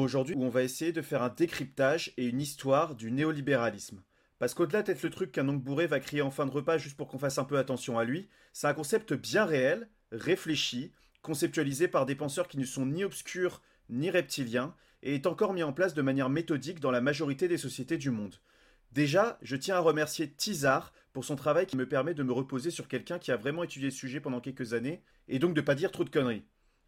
Aujourd'hui, on va essayer de faire un décryptage et une histoire du néolibéralisme. Parce qu'au-delà d'être le truc qu'un oncle bourré va crier en fin de repas juste pour qu'on fasse un peu attention à lui, c'est un concept bien réel, réfléchi, conceptualisé par des penseurs qui ne sont ni obscurs ni reptiliens, et est encore mis en place de manière méthodique dans la majorité des sociétés du monde. Déjà, je tiens à remercier Tizar pour son travail qui me permet de me reposer sur quelqu'un qui a vraiment étudié le sujet pendant quelques années, et donc de pas dire trop de conneries.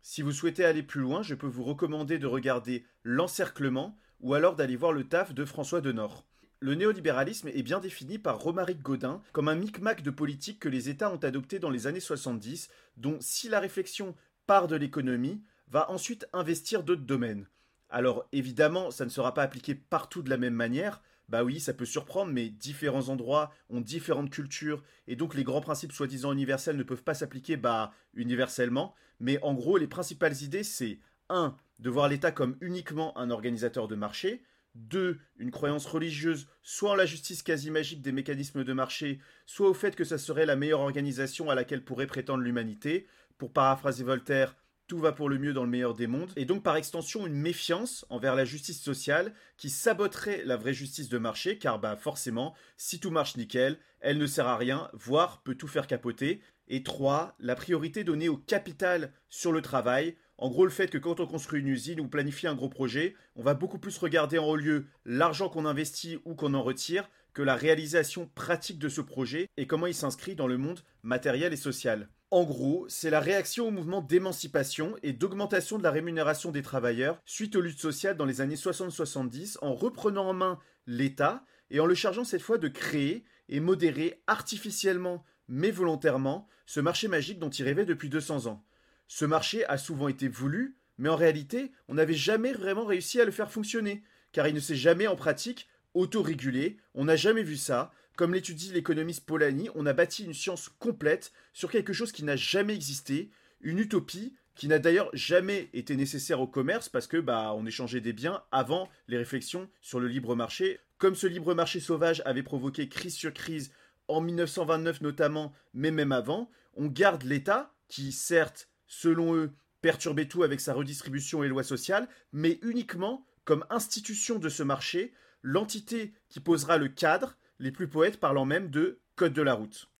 Si vous souhaitez aller plus loin, je peux vous recommander de regarder L'encerclement ou alors d'aller voir le taf de François Denord. Le néolibéralisme est bien défini par Romaric Godin comme un micmac de politique que les États ont adopté dans les années 70, dont si la réflexion part de l'économie, va ensuite investir d'autres domaines. Alors évidemment, ça ne sera pas appliqué partout de la même manière, bah oui, ça peut surprendre, mais différents endroits ont différentes cultures, et donc les grands principes soi-disant universels ne peuvent pas s'appliquer bah universellement. Mais en gros, les principales idées, c'est 1. de voir l'État comme uniquement un organisateur de marché, 2. une croyance religieuse soit en la justice quasi magique des mécanismes de marché, soit au fait que ça serait la meilleure organisation à laquelle pourrait prétendre l'humanité. Pour paraphraser Voltaire, tout va pour le mieux dans le meilleur des mondes, et donc par extension une méfiance envers la justice sociale qui saboterait la vraie justice de marché, car bah forcément, si tout marche nickel, elle ne sert à rien, voire peut tout faire capoter. Et 3. La priorité donnée au capital sur le travail, en gros, le fait que quand on construit une usine ou planifie un gros projet, on va beaucoup plus regarder en haut lieu l'argent qu'on investit ou qu'on en retire que la réalisation pratique de ce projet et comment il s'inscrit dans le monde matériel et social. En gros, c'est la réaction au mouvement d'émancipation et d'augmentation de la rémunération des travailleurs suite aux luttes sociales dans les années 60-70 en reprenant en main l'État et en le chargeant cette fois de créer et modérer artificiellement mais volontairement ce marché magique dont il rêvait depuis 200 ans. Ce marché a souvent été voulu, mais en réalité, on n'avait jamais vraiment réussi à le faire fonctionner, car il ne s'est jamais en pratique autorégulé, on n'a jamais vu ça, comme l'étudie l'économiste Polanyi, on a bâti une science complète sur quelque chose qui n'a jamais existé, une utopie qui n'a d'ailleurs jamais été nécessaire au commerce parce que bah on échangeait des biens avant les réflexions sur le libre marché. Comme ce libre marché sauvage avait provoqué crise sur crise en 1929 notamment, mais même avant, on garde l'État qui certes, selon eux, perturbait tout avec sa redistribution et lois sociales, mais uniquement comme institution de ce marché, l'entité qui posera le cadre, les plus poètes parlant même de code de la route.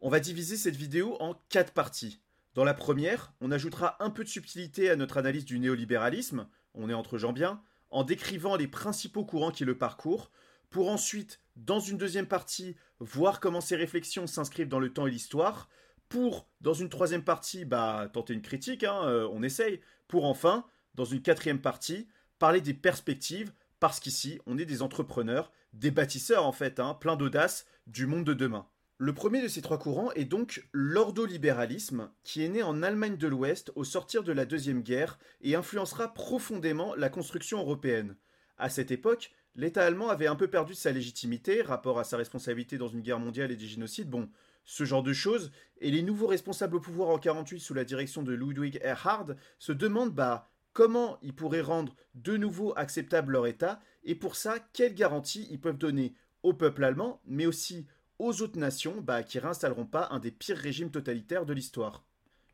On va diviser cette vidéo en quatre parties. Dans la première, on ajoutera un peu de subtilité à notre analyse du néolibéralisme, on est entre gens bien, en décrivant les principaux courants qui le parcourent, pour ensuite, dans une deuxième partie, voir comment ces réflexions s'inscrivent dans le temps et l'histoire, pour, dans une troisième partie, bah, tenter une critique, hein, euh, on essaye, pour enfin, dans une quatrième partie, parler des perspectives, parce qu'ici, on est des entrepreneurs, des bâtisseurs en fait, hein, plein d'audace du monde de demain. Le premier de ces trois courants est donc l'ordolibéralisme, qui est né en Allemagne de l'Ouest au sortir de la Deuxième Guerre et influencera profondément la construction européenne. À cette époque, l'État allemand avait un peu perdu sa légitimité, rapport à sa responsabilité dans une guerre mondiale et des génocides, bon, ce genre de choses, et les nouveaux responsables au pouvoir en 48 sous la direction de Ludwig Erhard se demandent, bah, comment ils pourraient rendre de nouveau acceptable leur État, et pour ça, quelles garanties ils peuvent donner au peuple allemand, mais aussi aux autres nations bah, qui réinstalleront pas un des pires régimes totalitaires de l'histoire.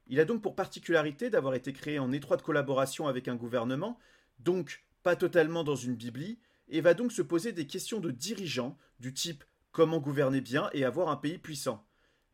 Il a donc pour particularité d'avoir été créé en étroite collaboration avec un gouvernement, donc pas totalement dans une biblie, et va donc se poser des questions de dirigeants du type comment gouverner bien et avoir un pays puissant?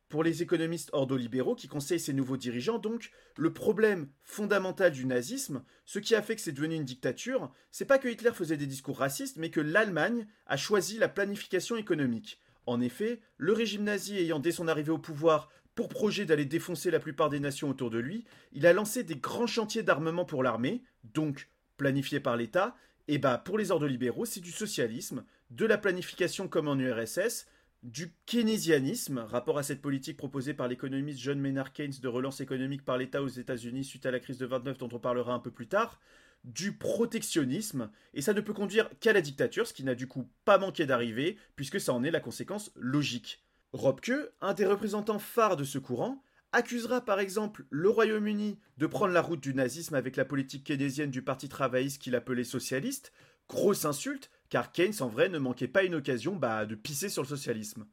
Pour les économistes ordolibéraux qui conseillent ces nouveaux dirigeants, donc, le problème fondamental du nazisme, ce qui a fait que c'est devenu une dictature, c'est pas que Hitler faisait des discours racistes, mais que l'Allemagne a choisi la planification économique. En effet, le régime nazi ayant dès son arrivée au pouvoir pour projet d'aller défoncer la plupart des nations autour de lui, il a lancé des grands chantiers d'armement pour l'armée, donc planifiés par l'État, et bah pour les ordolibéraux, c'est du socialisme, de la planification comme en URSS, du keynésianisme, rapport à cette politique proposée par l'économiste John Maynard Keynes de relance économique par l'État aux États-Unis suite à la crise de 29 dont on parlera un peu plus tard, du protectionnisme, et ça ne peut conduire qu'à la dictature, ce qui n'a du coup pas manqué d'arriver, puisque ça en est la conséquence logique. Robke, un des représentants phares de ce courant, accusera par exemple le Royaume-Uni de prendre la route du nazisme avec la politique keynésienne du Parti travailliste qu'il appelait socialiste, grosse insulte, car Keynes en vrai ne manquait pas une occasion bah, de pisser sur le socialisme.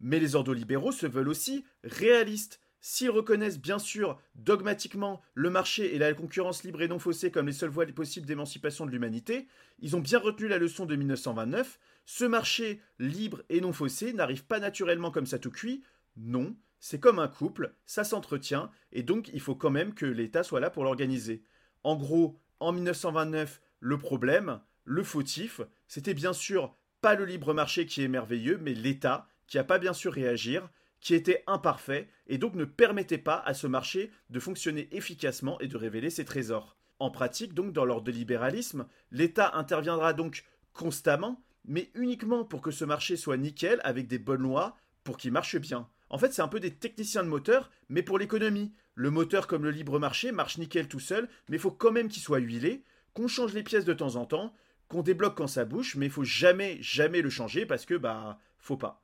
Mais les ordolibéraux se veulent aussi réalistes, S'ils reconnaissent bien sûr dogmatiquement le marché et la concurrence libre et non faussée comme les seules voies possibles d'émancipation de l'humanité, ils ont bien retenu la leçon de 1929. Ce marché libre et non faussé n'arrive pas naturellement comme ça tout cuit. Non, c'est comme un couple, ça s'entretient, et donc il faut quand même que l'État soit là pour l'organiser. En gros, en 1929, le problème, le fautif, c'était bien sûr pas le libre marché qui est merveilleux, mais l'État qui n'a pas bien sûr réagir, qui était imparfait et donc ne permettait pas à ce marché de fonctionner efficacement et de révéler ses trésors. En pratique, donc, dans l'ordre de libéralisme, l'État interviendra donc constamment, mais uniquement pour que ce marché soit nickel avec des bonnes lois pour qu'il marche bien. En fait, c'est un peu des techniciens de moteur, mais pour l'économie. Le moteur, comme le libre marché, marche nickel tout seul, mais il faut quand même qu'il soit huilé, qu'on change les pièces de temps en temps, qu'on débloque quand ça bouge, mais il faut jamais, jamais le changer parce que, bah, faut pas.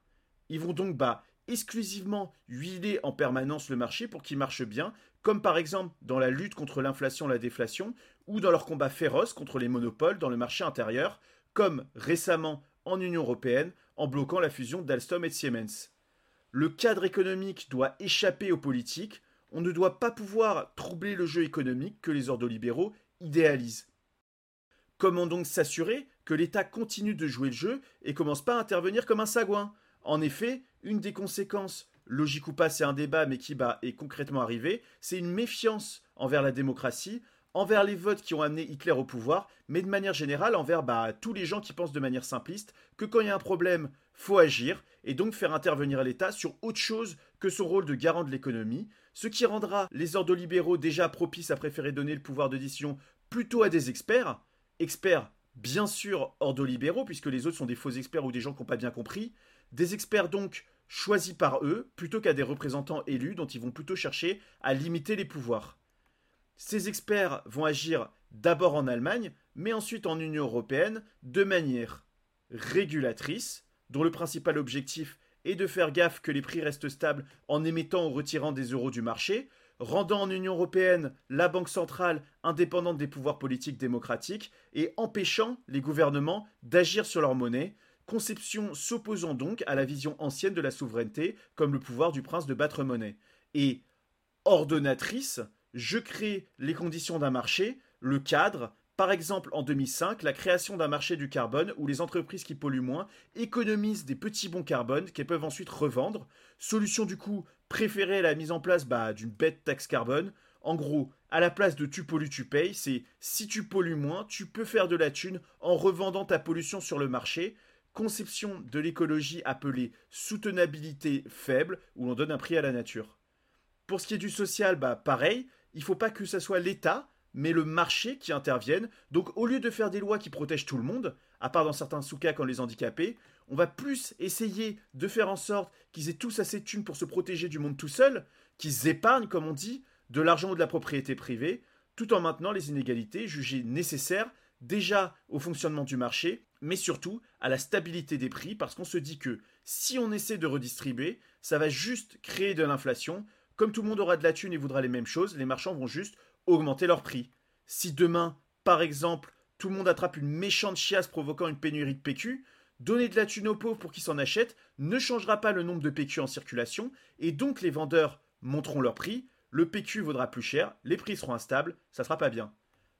Ils vont donc, bah, exclusivement huiler en permanence le marché pour qu'il marche bien, comme par exemple dans la lutte contre l'inflation et la déflation, ou dans leur combat féroce contre les monopoles dans le marché intérieur, comme récemment en Union européenne en bloquant la fusion d'Alstom et de Siemens. Le cadre économique doit échapper aux politiques, on ne doit pas pouvoir troubler le jeu économique que les ordolibéraux idéalisent. Comment donc s'assurer que l'État continue de jouer le jeu et commence pas à intervenir comme un sagouin? En effet, une des conséquences, logique ou pas, c'est un débat, mais qui bah, est concrètement arrivé, c'est une méfiance envers la démocratie, envers les votes qui ont amené Hitler au pouvoir, mais de manière générale envers bah, tous les gens qui pensent de manière simpliste que quand il y a un problème, faut agir, et donc faire intervenir l'État sur autre chose que son rôle de garant de l'économie, ce qui rendra les ordolibéraux déjà propices à préférer donner le pouvoir de décision plutôt à des experts, experts bien sûr ordolibéraux, puisque les autres sont des faux experts ou des gens qui n'ont pas bien compris, des experts donc choisis par eux plutôt qu'à des représentants élus dont ils vont plutôt chercher à limiter les pouvoirs. Ces experts vont agir d'abord en Allemagne, mais ensuite en Union européenne de manière régulatrice, dont le principal objectif est de faire gaffe que les prix restent stables en émettant ou retirant des euros du marché, rendant en Union européenne la Banque centrale indépendante des pouvoirs politiques démocratiques et empêchant les gouvernements d'agir sur leur monnaie, conception s'opposant donc à la vision ancienne de la souveraineté comme le pouvoir du prince de battre monnaie. Et ordonnatrice, je crée les conditions d'un marché, le cadre, par exemple en 2005, la création d'un marché du carbone où les entreprises qui polluent moins économisent des petits bons carbone qu'elles peuvent ensuite revendre. Solution du coup préférée à la mise en place bah, d'une bête taxe carbone. En gros, à la place de tu pollues, tu payes, c'est si tu pollues moins, tu peux faire de la thune en revendant ta pollution sur le marché conception de l'écologie appelée soutenabilité faible, où l'on donne un prix à la nature. Pour ce qui est du social, bah pareil, il ne faut pas que ce soit l'État, mais le marché qui intervienne. Donc au lieu de faire des lois qui protègent tout le monde, à part dans certains sous-cas comme les handicapés, on va plus essayer de faire en sorte qu'ils aient tous assez de thunes pour se protéger du monde tout seul, qu'ils épargnent, comme on dit, de l'argent ou de la propriété privée, tout en maintenant les inégalités jugées nécessaires déjà au fonctionnement du marché, mais surtout à la stabilité des prix, parce qu'on se dit que si on essaie de redistribuer, ça va juste créer de l'inflation. Comme tout le monde aura de la thune et voudra les mêmes choses, les marchands vont juste augmenter leurs prix. Si demain, par exemple, tout le monde attrape une méchante chiasse provoquant une pénurie de PQ, donner de la thune aux pauvres pour qu'ils s'en achètent ne changera pas le nombre de PQ en circulation, et donc les vendeurs monteront leur prix, le PQ vaudra plus cher, les prix seront instables, ça sera pas bien.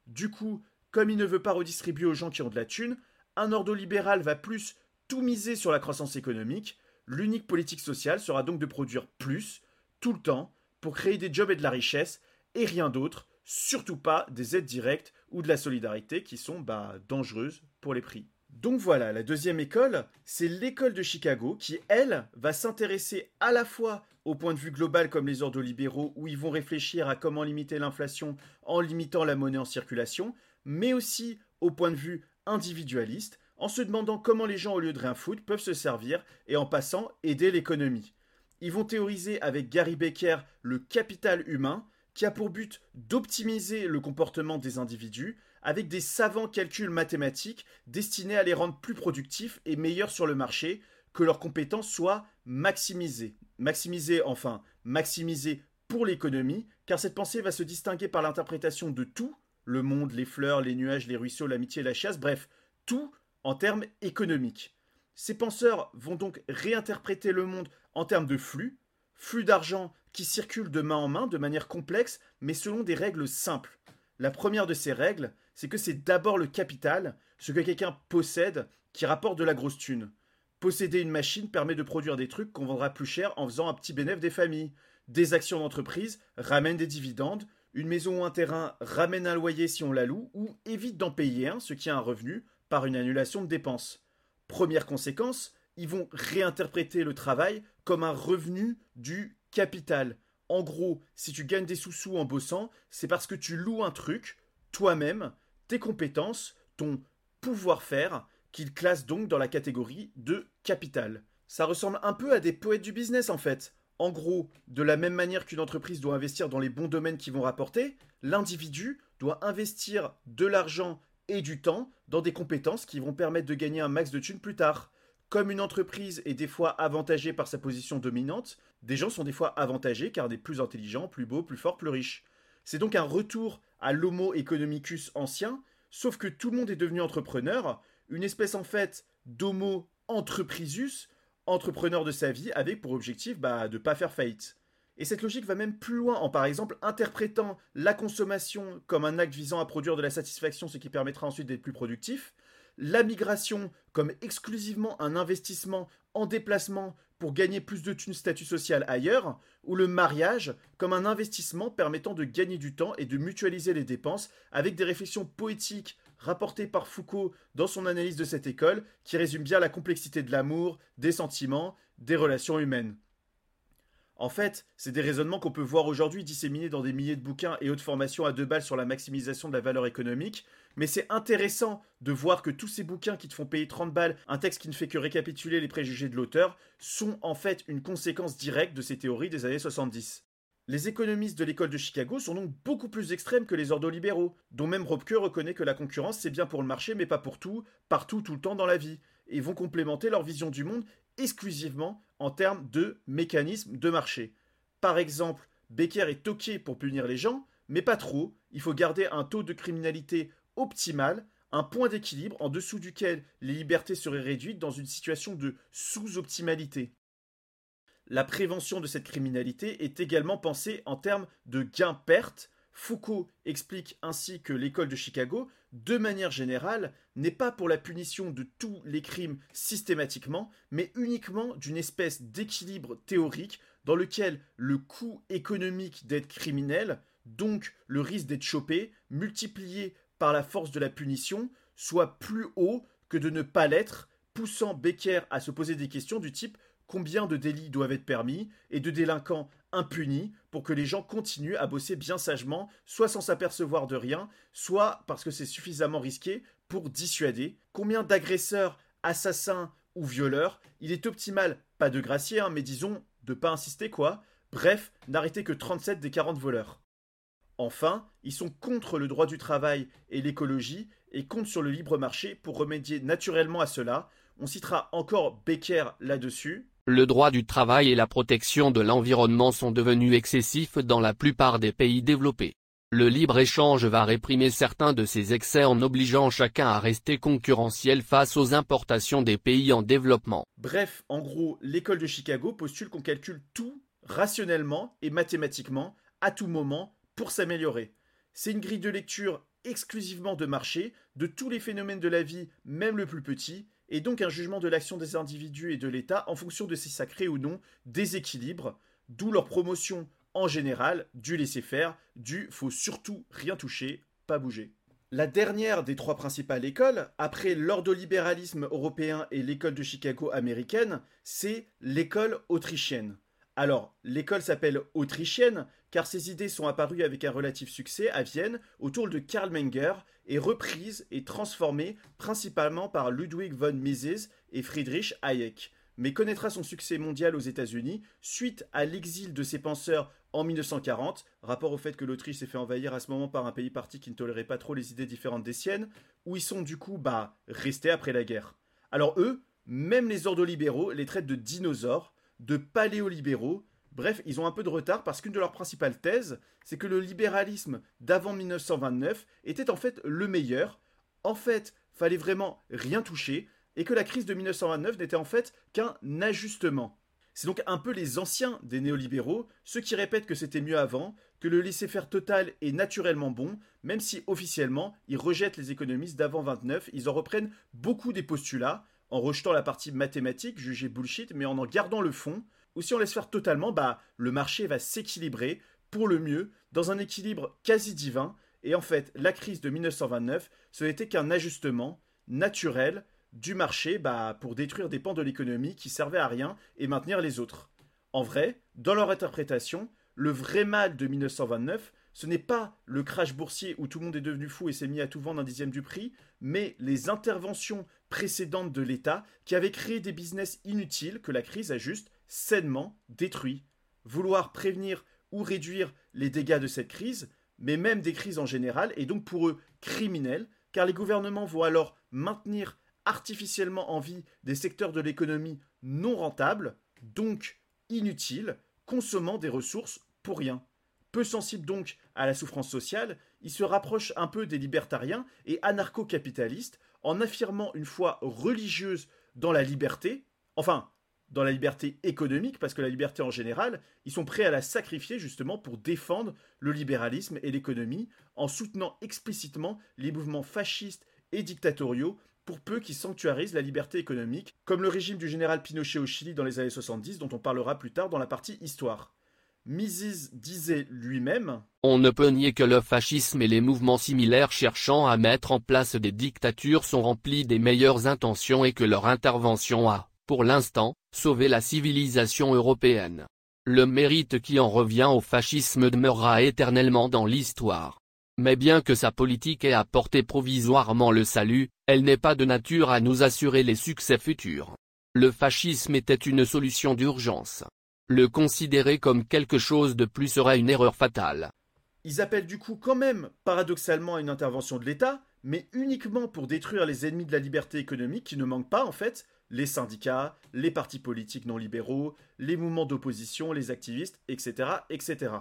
Du coup, comme il ne veut pas redistribuer aux gens qui ont de la thune, un libéral va plus tout miser sur la croissance économique. L'unique politique sociale sera donc de produire plus, tout le temps, pour créer des jobs et de la richesse, et rien d'autre, surtout pas des aides directes ou de la solidarité qui sont bah, dangereuses pour les prix. Donc voilà, la deuxième école, c'est l'école de Chicago qui, elle, va s'intéresser à la fois au point de vue global comme les libéraux, où ils vont réfléchir à comment limiter l'inflation en limitant la monnaie en circulation, mais aussi au point de vue individualiste, en se demandant comment les gens, au lieu de rien foutre, peuvent se servir et en passant aider l'économie. Ils vont théoriser avec Gary Becker le capital humain, qui a pour but d'optimiser le comportement des individus avec des savants calculs mathématiques destinés à les rendre plus productifs et meilleurs sur le marché, que leurs compétences soient maximisées. Maximisées, enfin, maximisées pour l'économie, car cette pensée va se distinguer par l'interprétation de tout le monde, les fleurs, les nuages, les ruisseaux, l'amitié, la chasse, bref, tout en termes économiques. Ces penseurs vont donc réinterpréter le monde en termes de flux, flux d'argent qui circulent de main en main de manière complexe, mais selon des règles simples. La première de ces règles, c'est que c'est d'abord le capital, ce que quelqu'un possède, qui rapporte de la grosse thune. Posséder une machine permet de produire des trucs qu'on vendra plus cher en faisant un petit bénéfice des familles. Des actions d'entreprise ramènent des dividendes, une maison ou un terrain ramène un loyer si on la loue, ou évite d'en payer un, ce qui a un revenu, par une annulation de dépenses. Première conséquence, ils vont réinterpréter le travail comme un revenu du capital. En gros, si tu gagnes des sous-sous en bossant, c'est parce que tu loues un truc, toi-même, tes compétences, ton pouvoir-faire, qu'il classe donc dans la catégorie de capital. Ça ressemble un peu à des poètes du business en fait. En gros, de la même manière qu'une entreprise doit investir dans les bons domaines qui vont rapporter, l'individu doit investir de l'argent et du temps dans des compétences qui vont permettre de gagner un max de thunes plus tard. Comme une entreprise est des fois avantagée par sa position dominante, des gens sont des fois avantagés car des plus intelligents, plus beaux, plus forts, plus riches. C'est donc un retour à l'homo economicus ancien, sauf que tout le monde est devenu entrepreneur, une espèce en fait d'homo entreprisus, entrepreneur de sa vie, avec pour objectif bah, de ne pas faire faillite. Et cette logique va même plus loin en par exemple interprétant la consommation comme un acte visant à produire de la satisfaction, ce qui permettra ensuite d'être plus productif, la migration comme exclusivement un investissement en déplacement pour gagner plus de thunes statut social ailleurs, ou le mariage comme un investissement permettant de gagner du temps et de mutualiser les dépenses avec des réflexions poétiques rapportées par Foucault dans son analyse de cette école qui résume bien la complexité de l'amour, des sentiments, des relations humaines. En fait, c'est des raisonnements qu'on peut voir aujourd'hui disséminés dans des milliers de bouquins et autres formations à deux balles sur la maximisation de la valeur économique, mais c'est intéressant de voir que tous ces bouquins qui te font payer 30 balles, un texte qui ne fait que récapituler les préjugés de l'auteur, sont en fait une conséquence directe de ces théories des années 70. Les économistes de l'école de Chicago sont donc beaucoup plus extrêmes que les ordolibéraux, dont même Robke reconnaît que la concurrence c'est bien pour le marché mais pas pour tout, partout, tout le temps dans la vie, et vont complémenter leur vision du monde exclusivement en termes de mécanismes de marché. Par exemple, Becker est toqué pour punir les gens, mais pas trop, il faut garder un taux de criminalité optimal, un point d'équilibre en dessous duquel les libertés seraient réduites dans une situation de sous-optimalité. La prévention de cette criminalité est également pensée en termes de gain-perte. Foucault explique ainsi que l'école de Chicago, de manière générale, n'est pas pour la punition de tous les crimes systématiquement, mais uniquement d'une espèce d'équilibre théorique dans lequel le coût économique d'être criminel, donc le risque d'être chopé, multiplié par la force de la punition soit plus haut que de ne pas l'être, poussant Becker à se poser des questions du type combien de délits doivent être permis? et de délinquants impunis pour que les gens continuent à bosser bien sagement, soit sans s'apercevoir de rien, soit parce que c'est suffisamment risqué pour dissuader. Combien d'agresseurs, assassins ou violeurs, il est optimal, pas de gracier, hein, mais disons de pas insister quoi, bref, n'arrêter que 37 des 40 voleurs. Enfin, ils sont contre le droit du travail et l'écologie et comptent sur le libre marché pour remédier naturellement à cela. On citera encore Becker là-dessus. Le droit du travail et la protection de l'environnement sont devenus excessifs dans la plupart des pays développés. Le libre-échange va réprimer certains de ces excès en obligeant chacun à rester concurrentiel face aux importations des pays en développement. Bref, en gros, l'école de Chicago postule qu'on calcule tout rationnellement et mathématiquement à tout moment pour s'améliorer. C'est une grille de lecture exclusivement de marché, de tous les phénomènes de la vie, même le plus petit, et donc un jugement de l'action des individus et de l'État en fonction de si ça crée ou non des équilibres, d'où leur promotion en général du laisser-faire, du faut surtout rien toucher, pas bouger. La dernière des trois principales écoles, après l'ordolibéralisme européen et l'école de Chicago américaine, c'est l'école autrichienne. Alors, l'école s'appelle autrichienne car ses idées sont apparues avec un relatif succès à Vienne autour de Karl Menger et reprises et transformées principalement par Ludwig von Mises et Friedrich Hayek, mais connaîtra son succès mondial aux États-Unis suite à l'exil de ses penseurs en 1940, rapport au fait que l'Autriche s'est fait envahir à ce moment par un pays parti qui ne tolérait pas trop les idées différentes des siennes, où ils sont du coup bah restés après la guerre. Alors eux, même les ordolibéraux les traitent de dinosaures, de paléolibéraux, Bref, ils ont un peu de retard parce qu'une de leurs principales thèses, c'est que le libéralisme d'avant 1929 était en fait le meilleur. En fait, fallait vraiment rien toucher et que la crise de 1929 n'était en fait qu'un ajustement. C'est donc un peu les anciens des néolibéraux, ceux qui répètent que c'était mieux avant, que le laisser-faire total est naturellement bon, même si officiellement ils rejettent les économistes d'avant 29, ils en reprennent beaucoup des postulats, en rejetant la partie mathématique jugée bullshit, mais en en gardant le fond, ou si on laisse faire totalement, bah le marché va s'équilibrer pour le mieux, dans un équilibre quasi divin, et en fait la crise de 1929, ce n'était qu'un ajustement naturel du marché bah, pour détruire des pans de l'économie qui servaient à rien et maintenir les autres. En vrai, dans leur interprétation, le vrai mal de 1929, ce n'est pas le crash boursier où tout le monde est devenu fou et s'est mis à tout vendre un dixième du prix, mais les interventions précédentes de l'État qui avaient créé des business inutiles que la crise a juste sainement détruits. Vouloir prévenir ou réduire les dégâts de cette crise, mais même des crises en général, est donc pour eux criminel, car les gouvernements vont alors maintenir artificiellement en vie des secteurs de l'économie non rentables, donc inutiles, consommant des ressources pour rien. Peu sensible donc à la souffrance sociale, il se rapproche un peu des libertariens et anarcho-capitalistes en affirmant une foi religieuse dans la liberté, enfin dans la liberté économique, parce que la liberté en général, ils sont prêts à la sacrifier justement pour défendre le libéralisme et l'économie, en soutenant explicitement les mouvements fascistes et dictatoriaux pour peu qu'ils sanctuarisent la liberté économique, comme le régime du général Pinochet au Chili dans les années 70, dont on parlera plus tard dans la partie histoire. Mises disait lui-même On ne peut nier que le fascisme et les mouvements similaires cherchant à mettre en place des dictatures sont remplis des meilleures intentions et que leur intervention a, pour l'instant, sauvé la civilisation européenne. Le mérite qui en revient au fascisme demeurera éternellement dans l'histoire. Mais bien que sa politique ait apporté provisoirement le salut, elle n'est pas de nature à nous assurer les succès futurs. Le fascisme était une solution d'urgence. Le considérer comme quelque chose de plus serait une erreur fatale. Ils appellent du coup quand même, paradoxalement, à une intervention de l'État, mais uniquement pour détruire les ennemis de la liberté économique qui ne manquent pas en fait, les syndicats, les partis politiques non libéraux, les mouvements d'opposition, les activistes, etc., etc.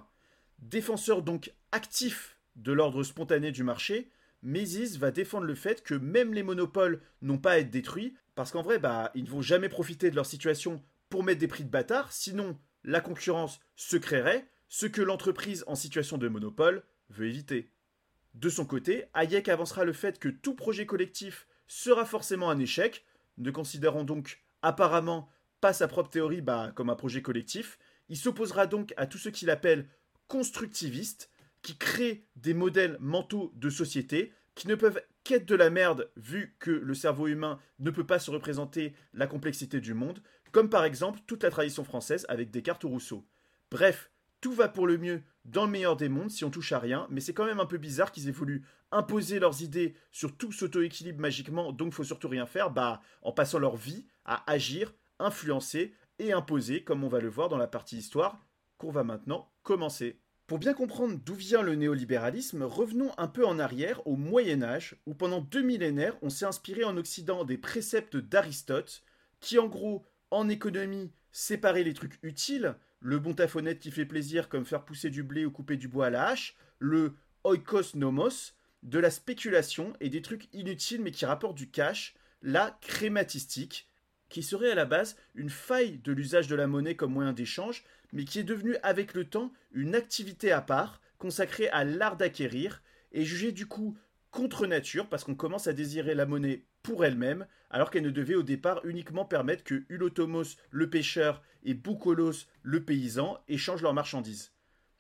Défenseurs donc actifs de l'ordre spontané du marché, Mésis va défendre le fait que même les monopoles n'ont pas à être détruits, parce qu'en vrai, bah, ils ne vont jamais profiter de leur situation pour mettre des prix de bâtard, sinon la concurrence se créerait, ce que l'entreprise en situation de monopole veut éviter. De son côté, Hayek avancera le fait que tout projet collectif sera forcément un échec, ne considérant donc apparemment pas sa propre théorie bah, comme un projet collectif. Il s'opposera donc à tout ce qu'il appelle constructiviste, qui créent des modèles mentaux de société qui ne peuvent qu'être de la merde vu que le cerveau humain ne peut pas se représenter la complexité du monde, comme par exemple toute la tradition française avec Descartes ou Rousseau. Bref, tout va pour le mieux dans le meilleur des mondes si on touche à rien, mais c'est quand même un peu bizarre qu'ils aient voulu imposer leurs idées sur tout s'auto-équilibre magiquement, donc faut surtout rien faire, bah en passant leur vie à agir, influencer et imposer, comme on va le voir dans la partie histoire qu'on va maintenant commencer. Pour bien comprendre d'où vient le néolibéralisme, revenons un peu en arrière au Moyen Âge, où pendant deux millénaires, on s'est inspiré en Occident des préceptes d'Aristote, qui en gros, en économie, séparait les trucs utiles, le bon tafonnette qui fait plaisir comme faire pousser du blé ou couper du bois à la hache, le oikos nomos, de la spéculation et des trucs inutiles mais qui rapportent du cash, la crématistique, qui serait à la base une faille de l'usage de la monnaie comme moyen d'échange, mais qui est devenue avec le temps une activité à part, consacrée à l'art d'acquérir, et jugée du coup contre nature, parce qu'on commence à désirer la monnaie pour elle-même, alors qu'elle ne devait au départ uniquement permettre que Ulotomos le pêcheur et Boukolos le paysan échangent leurs marchandises.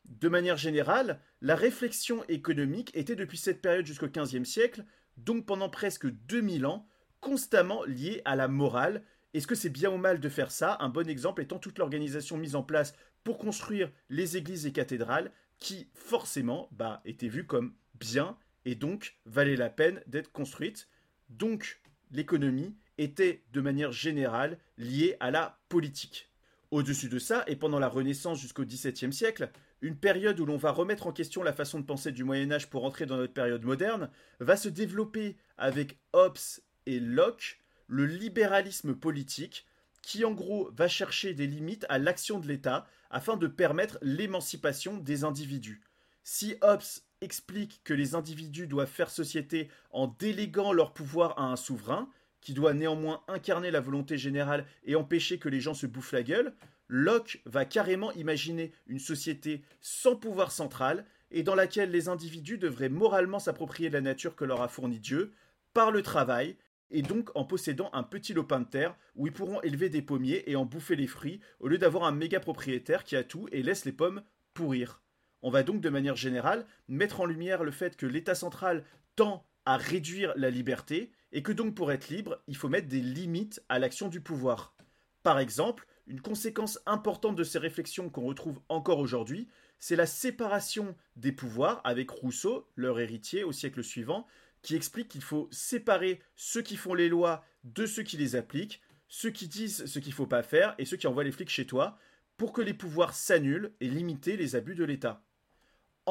De manière générale, la réflexion économique était depuis cette période jusqu'au XVe siècle, donc pendant presque 2000 ans, constamment liée à la morale est-ce que c'est bien ou mal de faire ça? Un bon exemple étant toute l'organisation mise en place pour construire les églises et cathédrales qui forcément bah, étaient vues comme bien et donc valait la peine d'être construites. Donc l'économie était de manière générale liée à la politique. Au-dessus de ça, et pendant la Renaissance jusqu'au XVIIe siècle, une période où l'on va remettre en question la façon de penser du Moyen Âge pour entrer dans notre période moderne, va se développer avec Hobbes et Locke, le libéralisme politique, qui en gros va chercher des limites à l'action de l'État afin de permettre l'émancipation des individus. Si Hobbes explique que les individus doivent faire société en déléguant leur pouvoir à un souverain, qui doit néanmoins incarner la volonté générale et empêcher que les gens se bouffent la gueule, Locke va carrément imaginer une société sans pouvoir central et dans laquelle les individus devraient moralement s'approprier la nature que leur a fourni Dieu par le travail et donc en possédant un petit lopin de terre où ils pourront élever des pommiers et en bouffer les fruits au lieu d'avoir un méga propriétaire qui a tout et laisse les pommes pourrir. On va donc de manière générale mettre en lumière le fait que l'État central tend à réduire la liberté et que donc pour être libre, il faut mettre des limites à l'action du pouvoir. Par exemple, une conséquence importante de ces réflexions qu'on retrouve encore aujourd'hui, c'est la séparation des pouvoirs avec Rousseau, leur héritier au siècle suivant, qui explique qu'il faut séparer ceux qui font les lois de ceux qui les appliquent, ceux qui disent ce qu'il ne faut pas faire et ceux qui envoient les flics chez toi, pour que les pouvoirs s'annulent et limiter les abus de l'État.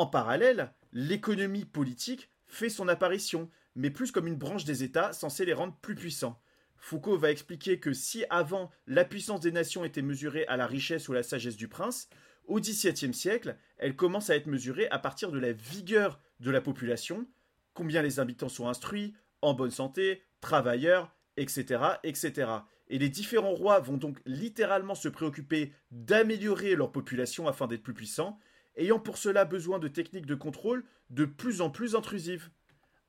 En parallèle, l'économie politique fait son apparition, mais plus comme une branche des États censée les rendre plus puissants. Foucault va expliquer que si avant la puissance des nations était mesurée à la richesse ou la sagesse du prince, au XVIIe siècle, elle commence à être mesurée à partir de la vigueur de la population, combien les habitants sont instruits, en bonne santé, travailleurs, etc., etc. Et les différents rois vont donc littéralement se préoccuper d'améliorer leur population afin d'être plus puissants, ayant pour cela besoin de techniques de contrôle de plus en plus intrusives.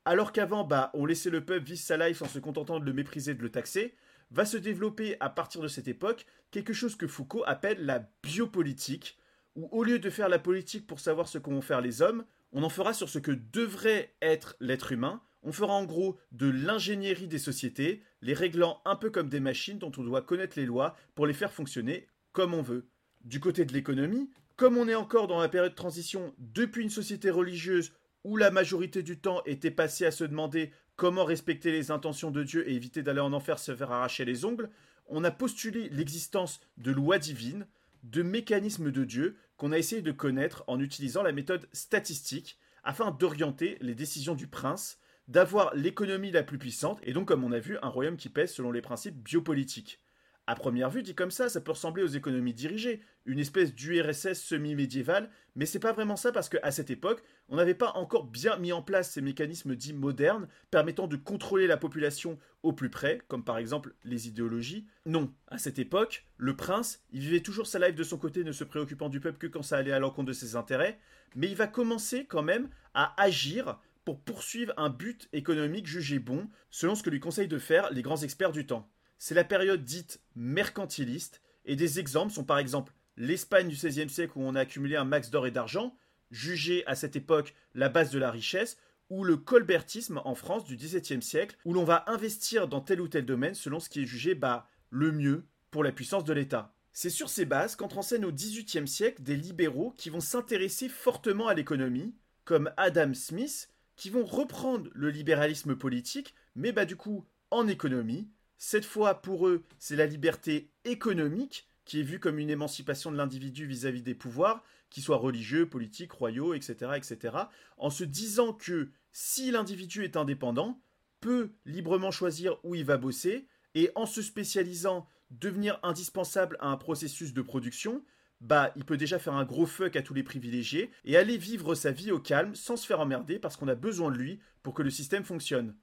Alors qu'avant, bah, on laissait le peuple vivre sa life en se contentant de le mépriser, de le taxer, va se développer à partir de cette époque quelque chose que Foucault appelle la biopolitique, où au lieu de faire la politique pour savoir ce qu'ont faire les hommes, on en fera sur ce que devrait être l'être humain, on fera en gros de l'ingénierie des sociétés, les réglant un peu comme des machines dont on doit connaître les lois pour les faire fonctionner comme on veut. Du côté de l'économie, comme on est encore dans la période de transition depuis une société religieuse où la majorité du temps était passée à se demander comment respecter les intentions de Dieu et éviter d'aller en enfer se faire arracher les ongles, on a postulé l'existence de lois divines, de mécanismes de Dieu qu'on a essayé de connaître en utilisant la méthode statistique afin d'orienter les décisions du prince, d'avoir l'économie la plus puissante et donc comme on a vu un royaume qui pèse selon les principes biopolitiques. À première vue, dit comme ça, ça peut ressembler aux économies dirigées, une espèce d'URSS semi-médiévale, mais c'est pas vraiment ça parce qu'à cette époque, on n'avait pas encore bien mis en place ces mécanismes dits modernes permettant de contrôler la population au plus près, comme par exemple les idéologies. Non, à cette époque, le prince, il vivait toujours sa life de son côté, ne se préoccupant du peuple que quand ça allait à l'encontre de ses intérêts, mais il va commencer quand même à agir pour poursuivre un but économique jugé bon, selon ce que lui conseillent de faire les grands experts du temps c'est la période dite mercantiliste, et des exemples sont par exemple l'Espagne du XVIe siècle où on a accumulé un max d'or et d'argent, jugé à cette époque la base de la richesse, ou le colbertisme en France du XVIIe siècle, où l'on va investir dans tel ou tel domaine selon ce qui est jugé bah, le mieux pour la puissance de l'État. C'est sur ces bases qu'entrent en scène au XVIIIe siècle des libéraux qui vont s'intéresser fortement à l'économie, comme Adam Smith, qui vont reprendre le libéralisme politique, mais bah du coup en économie, cette fois, pour eux, c'est la liberté économique qui est vue comme une émancipation de l'individu vis-à-vis des pouvoirs, qu'ils soient religieux, politiques, royaux, etc., etc., en se disant que si l'individu est indépendant, peut librement choisir où il va bosser, et en se spécialisant, devenir indispensable à un processus de production, bah, il peut déjà faire un gros fuck à tous les privilégiés et aller vivre sa vie au calme sans se faire emmerder parce qu'on a besoin de lui pour que le système fonctionne.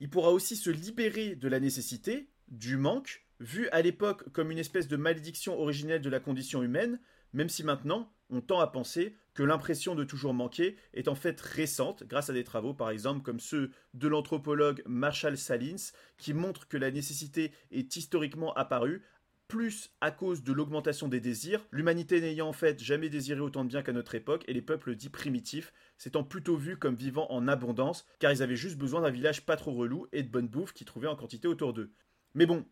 Il pourra aussi se libérer de la nécessité, du manque, vu à l'époque comme une espèce de malédiction originelle de la condition humaine, même si maintenant on tend à penser que l'impression de toujours manquer est en fait récente grâce à des travaux par exemple comme ceux de l'anthropologue Marshall Salins qui montrent que la nécessité est historiquement apparue plus à cause de l'augmentation des désirs, l'humanité n'ayant en fait jamais désiré autant de bien qu'à notre époque, et les peuples dits primitifs s'étant plutôt vus comme vivant en abondance, car ils avaient juste besoin d'un village pas trop relou et de bonne bouffe qu'ils trouvaient en quantité autour d'eux. Mais bon,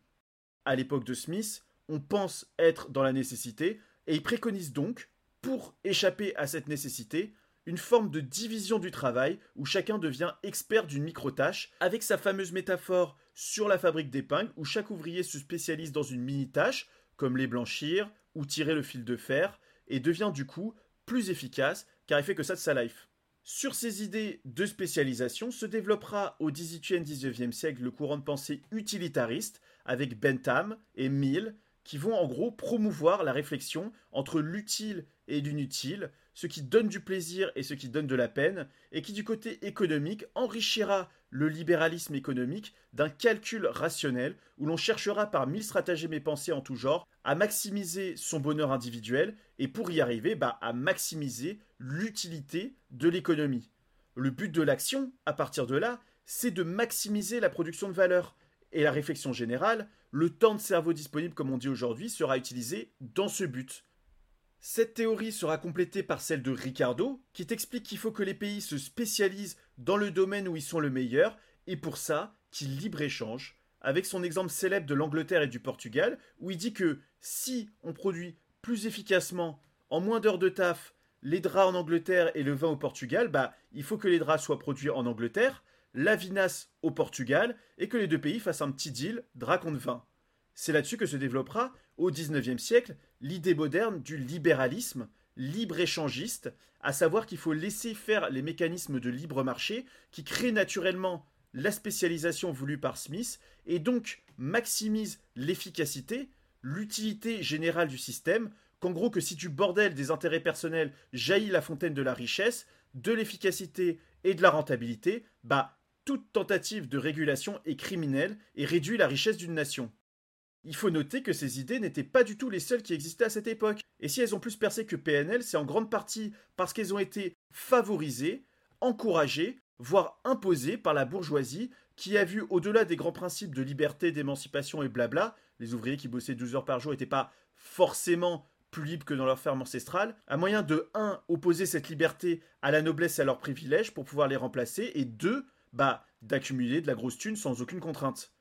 à l'époque de Smith, on pense être dans la nécessité, et il préconise donc, pour échapper à cette nécessité, une forme de division du travail où chacun devient expert d'une micro-tâche, avec sa fameuse métaphore sur la fabrique d'épingles où chaque ouvrier se spécialise dans une mini-tâche, comme les blanchir ou tirer le fil de fer, et devient du coup plus efficace car il fait que ça de sa life. Sur ces idées de spécialisation se développera au XVIIIe, XIXe siècle le courant de pensée utilitariste avec Bentham et Mill qui vont en gros promouvoir la réflexion entre l'utile et l'inutile, ce qui donne du plaisir et ce qui donne de la peine, et qui du côté économique enrichira le libéralisme économique d'un calcul rationnel où l'on cherchera par mille stratagèmes et pensées en tout genre à maximiser son bonheur individuel et pour y arriver bah, à maximiser l'utilité de l'économie. Le but de l'action, à partir de là, c'est de maximiser la production de valeur. Et la réflexion générale, le temps de cerveau disponible comme on dit aujourd'hui, sera utilisé dans ce but. Cette théorie sera complétée par celle de Ricardo, qui t'explique qu'il faut que les pays se spécialisent dans le domaine où ils sont le meilleur, et pour ça, qu'ils libre-échangent, avec son exemple célèbre de l'Angleterre et du Portugal, où il dit que si on produit plus efficacement, en moins d'heures de taf, les draps en Angleterre et le vin au Portugal, bah, il faut que les draps soient produits en Angleterre, la vinasse au Portugal, et que les deux pays fassent un petit deal drap contre vin. C'est là-dessus que se développera, au XIXe siècle, l'idée moderne du libéralisme, libre-échangiste, à savoir qu'il faut laisser faire les mécanismes de libre marché qui créent naturellement la spécialisation voulue par Smith et donc maximise l'efficacité, l'utilité générale du système, qu'en gros que si du bordel des intérêts personnels jaillit la fontaine de la richesse, de l'efficacité et de la rentabilité, bah toute tentative de régulation est criminelle et réduit la richesse d'une nation. Il faut noter que ces idées n'étaient pas du tout les seules qui existaient à cette époque. Et si elles ont plus percé que PNL, c'est en grande partie parce qu'elles ont été favorisées, encouragées, voire imposées par la bourgeoisie, qui a vu, au-delà des grands principes de liberté, d'émancipation et blabla, les ouvriers qui bossaient 12 heures par jour n'étaient pas forcément plus libres que dans leur ferme ancestrale, un moyen de 1. opposer cette liberté à la noblesse et à leurs privilèges pour pouvoir les remplacer, et 2. bah, d'accumuler de la grosse thune sans aucune contrainte.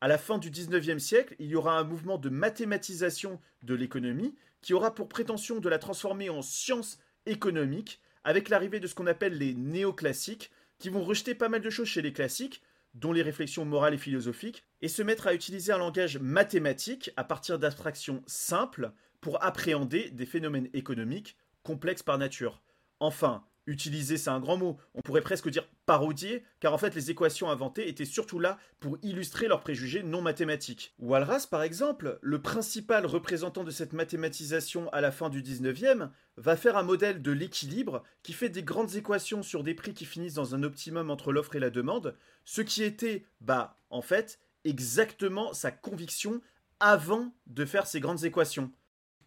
À la fin du XIXe siècle, il y aura un mouvement de mathématisation de l'économie qui aura pour prétention de la transformer en science économique avec l'arrivée de ce qu'on appelle les néoclassiques qui vont rejeter pas mal de choses chez les classiques, dont les réflexions morales et philosophiques, et se mettre à utiliser un langage mathématique à partir d'abstractions simples pour appréhender des phénomènes économiques complexes par nature. Enfin, Utiliser, c'est un grand mot. On pourrait presque dire parodier, car en fait les équations inventées étaient surtout là pour illustrer leurs préjugés non mathématiques. Walras, par exemple, le principal représentant de cette mathématisation à la fin du 19e, va faire un modèle de l'équilibre qui fait des grandes équations sur des prix qui finissent dans un optimum entre l'offre et la demande, ce qui était, bah, en fait, exactement sa conviction avant de faire ces grandes équations.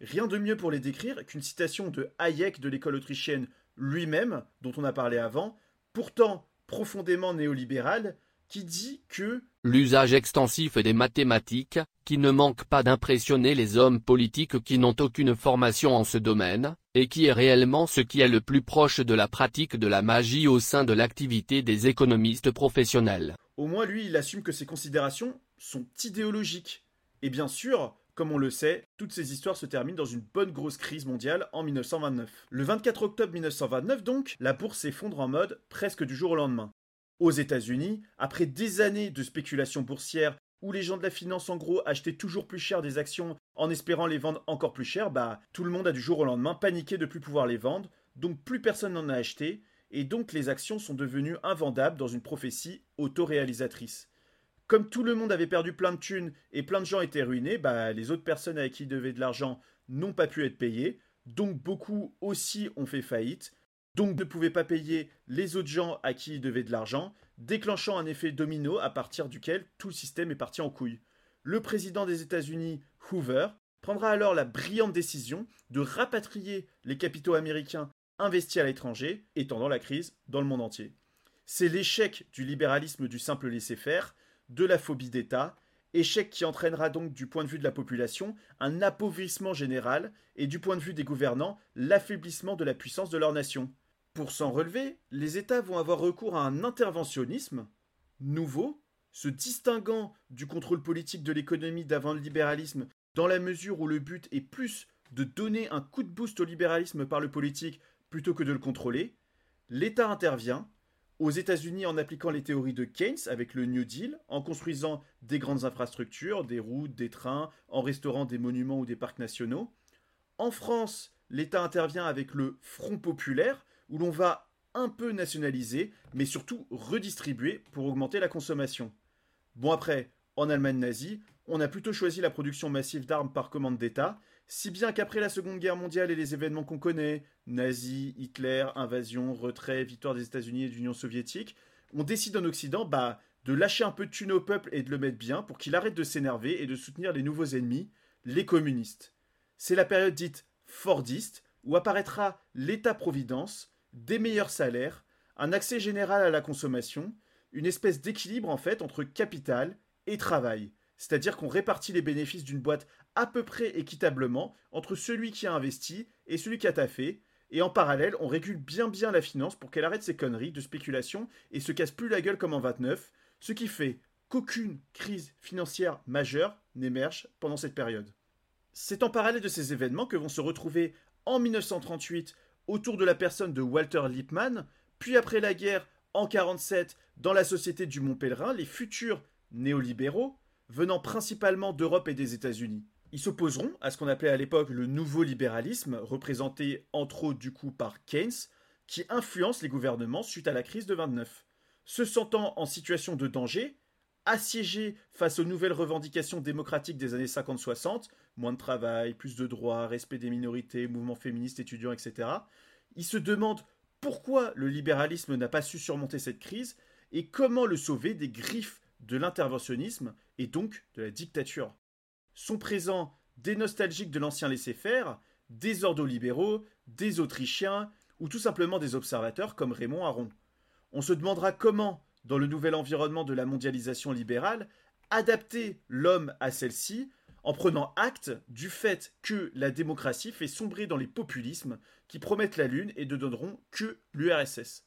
Rien de mieux pour les décrire qu'une citation de Hayek de l'école autrichienne lui-même, dont on a parlé avant, pourtant profondément néolibéral, qui dit que l'usage extensif des mathématiques, qui ne manque pas d'impressionner les hommes politiques qui n'ont aucune formation en ce domaine, et qui est réellement ce qui est le plus proche de la pratique de la magie au sein de l'activité des économistes professionnels. Au moins lui, il assume que ces considérations sont idéologiques. Et bien sûr, comme on le sait, toutes ces histoires se terminent dans une bonne grosse crise mondiale en 1929. Le 24 octobre 1929 donc, la bourse s'effondre en mode presque du jour au lendemain. Aux États-Unis, après des années de spéculation boursière où les gens de la finance en gros achetaient toujours plus cher des actions en espérant les vendre encore plus cher, bah tout le monde a du jour au lendemain paniqué de plus pouvoir les vendre, donc plus personne n'en a acheté, et donc les actions sont devenues invendables dans une prophétie autoréalisatrice comme tout le monde avait perdu plein de thunes et plein de gens étaient ruinés, bah, les autres personnes avec qui ils devaient de l'argent n'ont pas pu être payées. Donc beaucoup aussi ont fait faillite. Donc ne pouvaient pas payer les autres gens à qui ils devaient de l'argent, déclenchant un effet domino à partir duquel tout le système est parti en couille. Le président des États-Unis, Hoover, prendra alors la brillante décision de rapatrier les capitaux américains investis à l'étranger, étendant la crise dans le monde entier. C'est l'échec du libéralisme du simple laisser-faire de la phobie d'État, échec qui entraînera donc du point de vue de la population un appauvrissement général et du point de vue des gouvernants l'affaiblissement de la puissance de leur nation. Pour s'en relever, les États vont avoir recours à un interventionnisme nouveau, se distinguant du contrôle politique de l'économie d'avant le libéralisme dans la mesure où le but est plus de donner un coup de boost au libéralisme par le politique plutôt que de le contrôler, l'État intervient aux États-Unis en appliquant les théories de Keynes avec le New Deal, en construisant des grandes infrastructures, des routes, des trains, en restaurant des monuments ou des parcs nationaux. En France, l'État intervient avec le Front populaire, où l'on va un peu nationaliser, mais surtout redistribuer pour augmenter la consommation. Bon après, en Allemagne nazie, on a plutôt choisi la production massive d'armes par commande d'État, si bien qu'après la Seconde Guerre mondiale et les événements qu'on connaît, nazis, Hitler, invasion, retrait, victoire des États-Unis et de l'Union soviétique, on décide en Occident bah, de lâcher un peu de thune au peuple et de le mettre bien pour qu'il arrête de s'énerver et de soutenir les nouveaux ennemis, les communistes. C'est la période dite Fordiste, où apparaîtra l'État-providence, des meilleurs salaires, un accès général à la consommation, une espèce d'équilibre en fait entre capital et travail. C'est-à-dire qu'on répartit les bénéfices d'une boîte à peu près équitablement entre celui qui a investi et celui qui a taffé, et en parallèle, on régule bien bien la finance pour qu'elle arrête ses conneries de spéculation et se casse plus la gueule comme en 29, ce qui fait qu'aucune crise financière majeure n'émerge pendant cette période. C'est en parallèle de ces événements que vont se retrouver en 1938 autour de la personne de Walter Lippmann, puis après la guerre en 1947 dans la société du Mont Pèlerin, les futurs néolibéraux venant principalement d'Europe et des États-Unis. Ils s'opposeront à ce qu'on appelait à l'époque le nouveau libéralisme, représenté entre autres du coup par Keynes, qui influence les gouvernements suite à la crise de 29. Se sentant en situation de danger, assiégés face aux nouvelles revendications démocratiques des années 50-60, moins de travail, plus de droits, respect des minorités, mouvements féministes, étudiants, etc., ils se demandent pourquoi le libéralisme n'a pas su surmonter cette crise et comment le sauver des griffes de l'interventionnisme et donc de la dictature. Sont présents des nostalgiques de l'ancien laisser-faire, des ordolibéraux, des Autrichiens ou tout simplement des observateurs comme Raymond Aron. On se demandera comment, dans le nouvel environnement de la mondialisation libérale, adapter l'homme à celle-ci en prenant acte du fait que la démocratie fait sombrer dans les populismes qui promettent la Lune et ne donneront que l'URSS.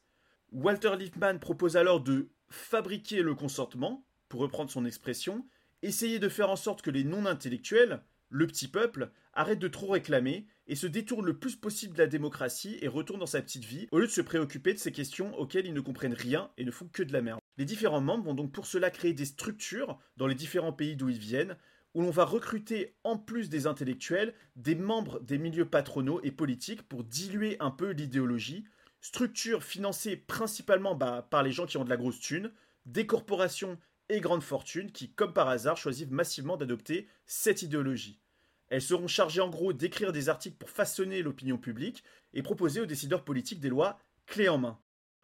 Walter Lippmann propose alors de fabriquer le consentement, pour reprendre son expression, essayer de faire en sorte que les non-intellectuels, le petit peuple, arrêtent de trop réclamer et se détourne le plus possible de la démocratie et retourne dans sa petite vie, au lieu de se préoccuper de ces questions auxquelles ils ne comprennent rien et ne font que de la merde. Les différents membres vont donc pour cela créer des structures dans les différents pays d'où ils viennent, où l'on va recruter, en plus des intellectuels, des membres des milieux patronaux et politiques pour diluer un peu l'idéologie, structure financée principalement bah, par les gens qui ont de la grosse thune, des corporations et grandes fortunes qui, comme par hasard, choisissent massivement d'adopter cette idéologie. Elles seront chargées en gros d'écrire des articles pour façonner l'opinion publique et proposer aux décideurs politiques des lois clés en main.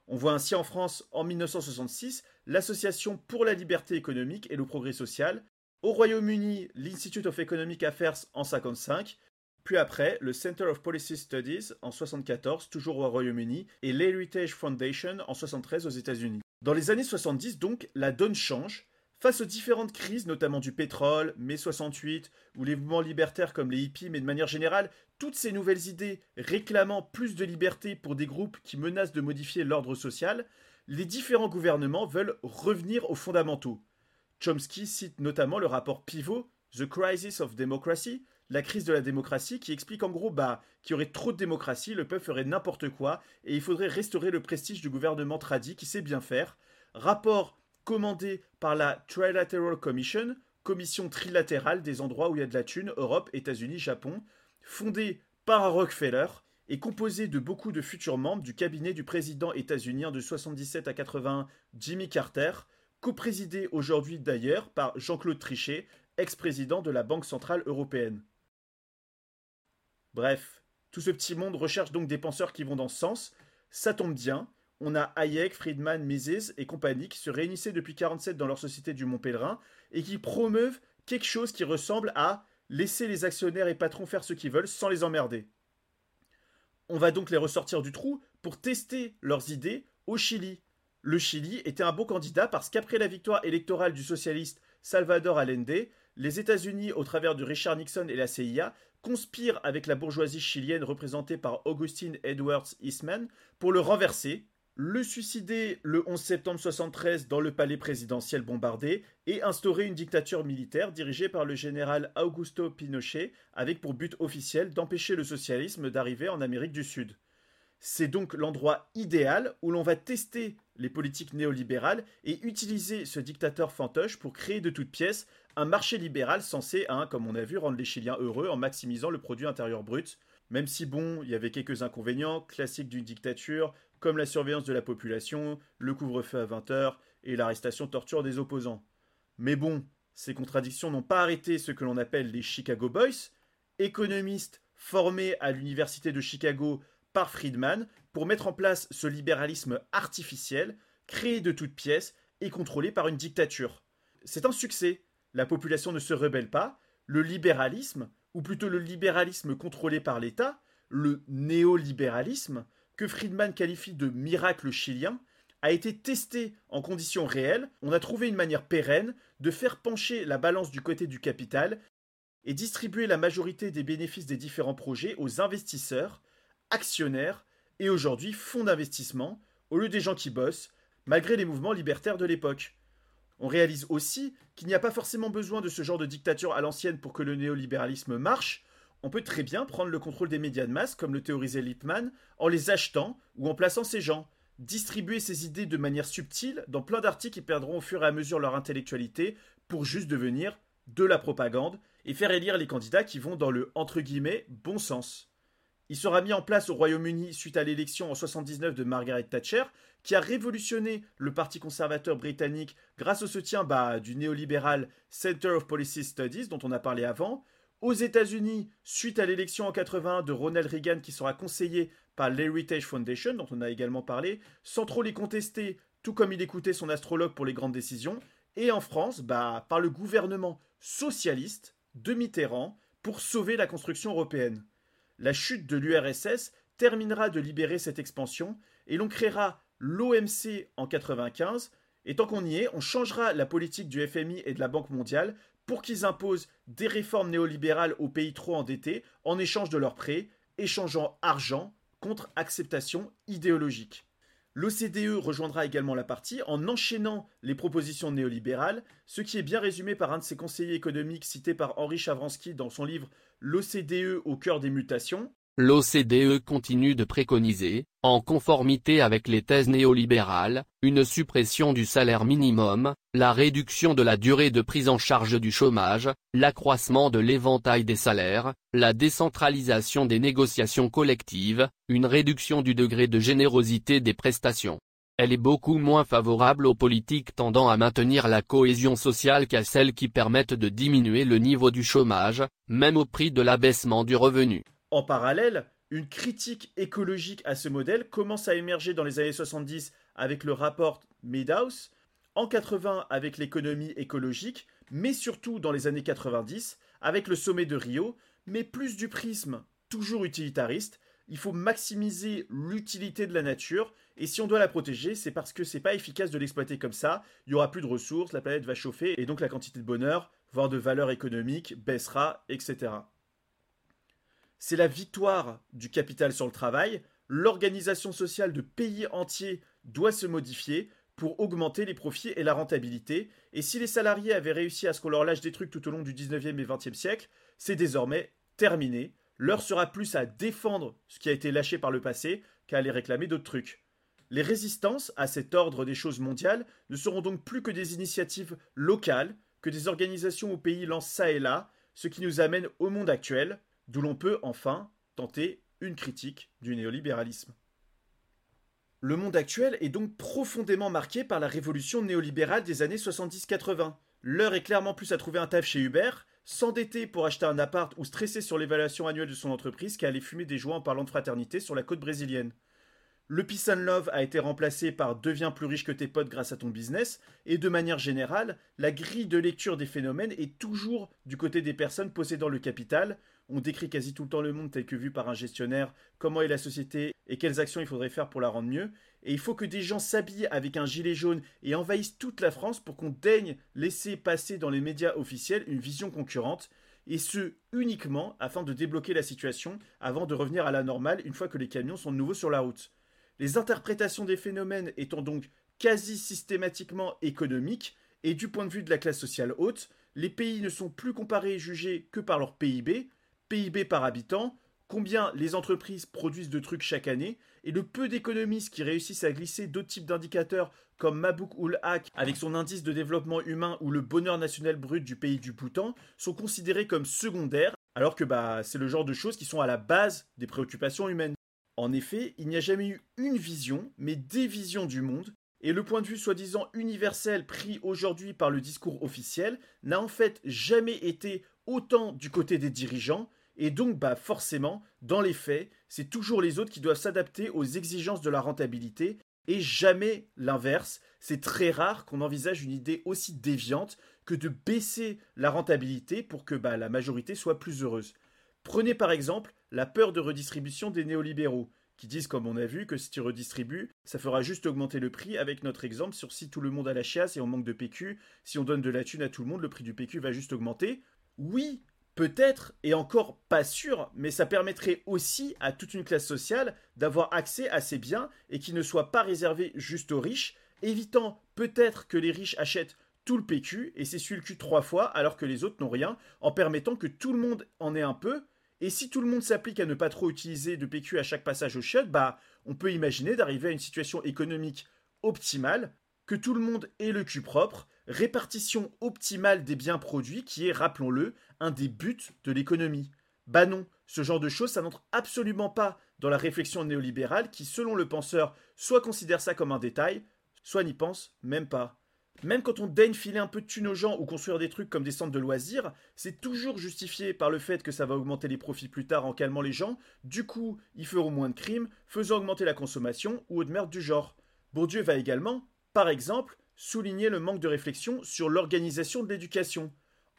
On voit ainsi en France, en 1966, l'Association pour la liberté économique et le progrès social, au Royaume-Uni, l'Institute of Economic Affairs en 1955, puis après, le Center of Policy Studies en 1974, toujours au Royaume-Uni, et l'Heritage Foundation en 1973 aux États-Unis. Dans les années 70, donc, la donne change. Face aux différentes crises, notamment du pétrole, mai 68, ou les mouvements libertaires comme les hippies, mais de manière générale, toutes ces nouvelles idées réclamant plus de liberté pour des groupes qui menacent de modifier l'ordre social, les différents gouvernements veulent revenir aux fondamentaux. Chomsky cite notamment le rapport pivot, The Crisis of Democracy, la crise de la démocratie, qui explique en gros bah, qu'il y aurait trop de démocratie, le peuple ferait n'importe quoi, et il faudrait restaurer le prestige du gouvernement tradit qui sait bien faire. Rapport commandé par la Trilateral Commission, commission trilatérale des endroits où il y a de la thune, Europe, États-Unis, Japon, fondée par Rockefeller et composée de beaucoup de futurs membres du cabinet du président états-unien de 77 à 80, Jimmy Carter, coprésidé aujourd'hui d'ailleurs par Jean-Claude Trichet, ex-président de la Banque centrale européenne. Bref, tout ce petit monde recherche donc des penseurs qui vont dans ce sens. Ça tombe bien, on a Hayek, Friedman, Mises et compagnie qui se réunissaient depuis 47 dans leur société du Mont Pèlerin et qui promeuvent quelque chose qui ressemble à laisser les actionnaires et patrons faire ce qu'ils veulent sans les emmerder. On va donc les ressortir du trou pour tester leurs idées au Chili. Le Chili était un bon candidat parce qu'après la victoire électorale du socialiste Salvador Allende, les États-Unis, au travers de Richard Nixon et la CIA, conspire avec la bourgeoisie chilienne représentée par Augustine Edwards Eastman pour le renverser, le suicider le 11 septembre 1973 dans le palais présidentiel bombardé et instaurer une dictature militaire dirigée par le général Augusto Pinochet avec pour but officiel d'empêcher le socialisme d'arriver en Amérique du Sud. C'est donc l'endroit idéal où l'on va tester les politiques néolibérales et utiliser ce dictateur fantoche pour créer de toutes pièces un marché libéral censé, hein, comme on a vu, rendre les Chiliens heureux en maximisant le produit intérieur brut. Même si, bon, il y avait quelques inconvénients classiques d'une dictature, comme la surveillance de la population, le couvre-feu à 20h et l'arrestation-torture des opposants. Mais bon, ces contradictions n'ont pas arrêté ce que l'on appelle les Chicago Boys, économistes formés à l'université de Chicago par Friedman pour mettre en place ce libéralisme artificiel, créé de toutes pièces et contrôlé par une dictature. C'est un succès. La population ne se rebelle pas. Le libéralisme, ou plutôt le libéralisme contrôlé par l'État, le néolibéralisme, que Friedman qualifie de miracle chilien, a été testé en conditions réelles. On a trouvé une manière pérenne de faire pencher la balance du côté du capital et distribuer la majorité des bénéfices des différents projets aux investisseurs, actionnaires et aujourd'hui fonds d'investissement, au lieu des gens qui bossent, malgré les mouvements libertaires de l'époque. On réalise aussi qu'il n'y a pas forcément besoin de ce genre de dictature à l'ancienne pour que le néolibéralisme marche. On peut très bien prendre le contrôle des médias de masse, comme le théorisait Lippmann, en les achetant ou en plaçant ces gens. Distribuer ces idées de manière subtile dans plein d'articles qui perdront au fur et à mesure leur intellectualité pour juste devenir de la propagande et faire élire les candidats qui vont dans le entre guillemets bon sens. Il sera mis en place au Royaume-Uni suite à l'élection en 79 de Margaret Thatcher, qui a révolutionné le Parti conservateur britannique grâce au soutien bah, du néolibéral Center of Policy Studies dont on a parlé avant. Aux États-Unis, suite à l'élection en 80 de Ronald Reagan qui sera conseillé par l'Heritage Foundation dont on a également parlé, sans trop les contester, tout comme il écoutait son astrologue pour les grandes décisions. Et en France, bah, par le gouvernement socialiste de Mitterrand pour sauver la construction européenne. La chute de l'URSS terminera de libérer cette expansion et l'on créera l'OMC en 95. Et tant qu'on y est, on changera la politique du FMI et de la Banque mondiale pour qu'ils imposent des réformes néolibérales aux pays trop endettés en échange de leurs prêts, échangeant argent contre acceptation idéologique. L'OCDE rejoindra également la partie en enchaînant les propositions néolibérales, ce qui est bien résumé par un de ses conseillers économiques cité par Henri Chavransky dans son livre L'OCDE au cœur des mutations, L'OCDE continue de préconiser, en conformité avec les thèses néolibérales, une suppression du salaire minimum, la réduction de la durée de prise en charge du chômage, l'accroissement de l'éventail des salaires, la décentralisation des négociations collectives, une réduction du degré de générosité des prestations. Elle est beaucoup moins favorable aux politiques tendant à maintenir la cohésion sociale qu'à celles qui permettent de diminuer le niveau du chômage, même au prix de l'abaissement du revenu. En parallèle, une critique écologique à ce modèle commence à émerger dans les années 70 avec le rapport Meadows, en 80 avec l'économie écologique, mais surtout dans les années 90 avec le sommet de Rio, mais plus du prisme toujours utilitariste. Il faut maximiser l'utilité de la nature et si on doit la protéger, c'est parce que c'est pas efficace de l'exploiter comme ça. Il y aura plus de ressources, la planète va chauffer et donc la quantité de bonheur, voire de valeur économique, baissera, etc c'est la victoire du capital sur le travail. L'organisation sociale de pays entiers doit se modifier pour augmenter les profits et la rentabilité. Et si les salariés avaient réussi à ce qu'on leur lâche des trucs tout au long du 19e et 20e siècle, c'est désormais terminé. L'heure sera plus à défendre ce qui a été lâché par le passé qu'à aller réclamer d'autres trucs. Les résistances à cet ordre des choses mondiales ne seront donc plus que des initiatives locales, que des organisations au pays lancent ça et là, ce qui nous amène au monde actuel, d'où l'on peut enfin tenter une critique du néolibéralisme. Le monde actuel est donc profondément marqué par la révolution néolibérale des années 70-80. L'heure est clairement plus à trouver un taf chez Uber, s'endetter pour acheter un appart ou stresser sur l'évaluation annuelle de son entreprise qu'à aller fumer des joints en parlant de fraternité sur la côte brésilienne. Le Peace and Love a été remplacé par Deviens plus riche que tes potes grâce à ton business, et de manière générale, la grille de lecture des phénomènes est toujours du côté des personnes possédant le capital, on décrit quasi tout le temps le monde tel que vu par un gestionnaire, comment est la société et quelles actions il faudrait faire pour la rendre mieux. Et il faut que des gens s'habillent avec un gilet jaune et envahissent toute la France pour qu'on daigne laisser passer dans les médias officiels une vision concurrente, et ce uniquement afin de débloquer la situation avant de revenir à la normale une fois que les camions sont de nouveau sur la route. Les interprétations des phénomènes étant donc quasi systématiquement économiques, et du point de vue de la classe sociale haute, les pays ne sont plus comparés et jugés que par leur PIB, PIB par habitant, combien les entreprises produisent de trucs chaque année, et le peu d'économistes qui réussissent à glisser d'autres types d'indicateurs comme Mabouk Ul Haq avec son indice de développement humain ou le bonheur national brut du pays du Bhoutan sont considérés comme secondaires, alors que bah, c'est le genre de choses qui sont à la base des préoccupations humaines. En effet, il n'y a jamais eu une vision, mais des visions du monde, Et le point de vue soi-disant universel pris aujourd'hui par le discours officiel n'a en fait jamais été autant du côté des dirigeants, et donc bah forcément, dans les faits, c'est toujours les autres qui doivent s'adapter aux exigences de la rentabilité, et jamais l'inverse. C'est très rare qu'on envisage une idée aussi déviante que de baisser la rentabilité pour que bah, la majorité soit plus heureuse. Prenez par exemple la peur de redistribution des néolibéraux qui disent, comme on a vu, que si tu redistribues, ça fera juste augmenter le prix, avec notre exemple sur si tout le monde a la chiasse et on manque de PQ, si on donne de la thune à tout le monde, le prix du PQ va juste augmenter. Oui, peut-être, et encore pas sûr, mais ça permettrait aussi à toute une classe sociale d'avoir accès à ces biens et qui ne soient pas réservés juste aux riches, évitant peut-être que les riches achètent tout le PQ et s'essuient le cul trois fois alors que les autres n'ont rien, en permettant que tout le monde en ait un peu, et si tout le monde s'applique à ne pas trop utiliser de PQ à chaque passage au shot, bah, on peut imaginer d'arriver à une situation économique optimale, que tout le monde ait le cul propre, répartition optimale des biens produits qui est, rappelons-le, un des buts de l'économie. Bah non, ce genre de choses, ça n'entre absolument pas dans la réflexion néolibérale qui, selon le penseur, soit considère ça comme un détail, soit n'y pense même pas. Même quand on daigne filer un peu de thunes aux gens ou construire des trucs comme des centres de loisirs, c'est toujours justifié par le fait que ça va augmenter les profits plus tard en calmant les gens, du coup, ils feront moins de crimes, faisant augmenter la consommation ou autre merde du genre. Bourdieu va également, par exemple, souligner le manque de réflexion sur l'organisation de l'éducation.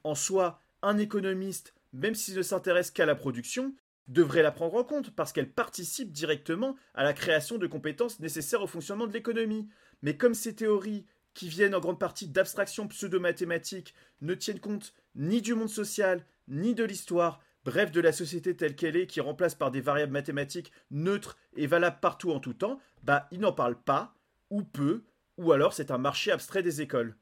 En soi, un économiste, même s'il ne s'intéresse qu'à la production, devrait la prendre en compte parce qu'elle participe directement à la création de compétences nécessaires au fonctionnement de l'économie. Mais comme ces théories qui viennent en grande partie d'abstractions pseudo-mathématiques, ne tiennent compte ni du monde social, ni de l'histoire, bref de la société telle qu'elle est, qui remplace par des variables mathématiques neutres et valables partout en tout temps, bah ils n'en parlent pas, ou peu, ou alors c'est un marché abstrait des écoles.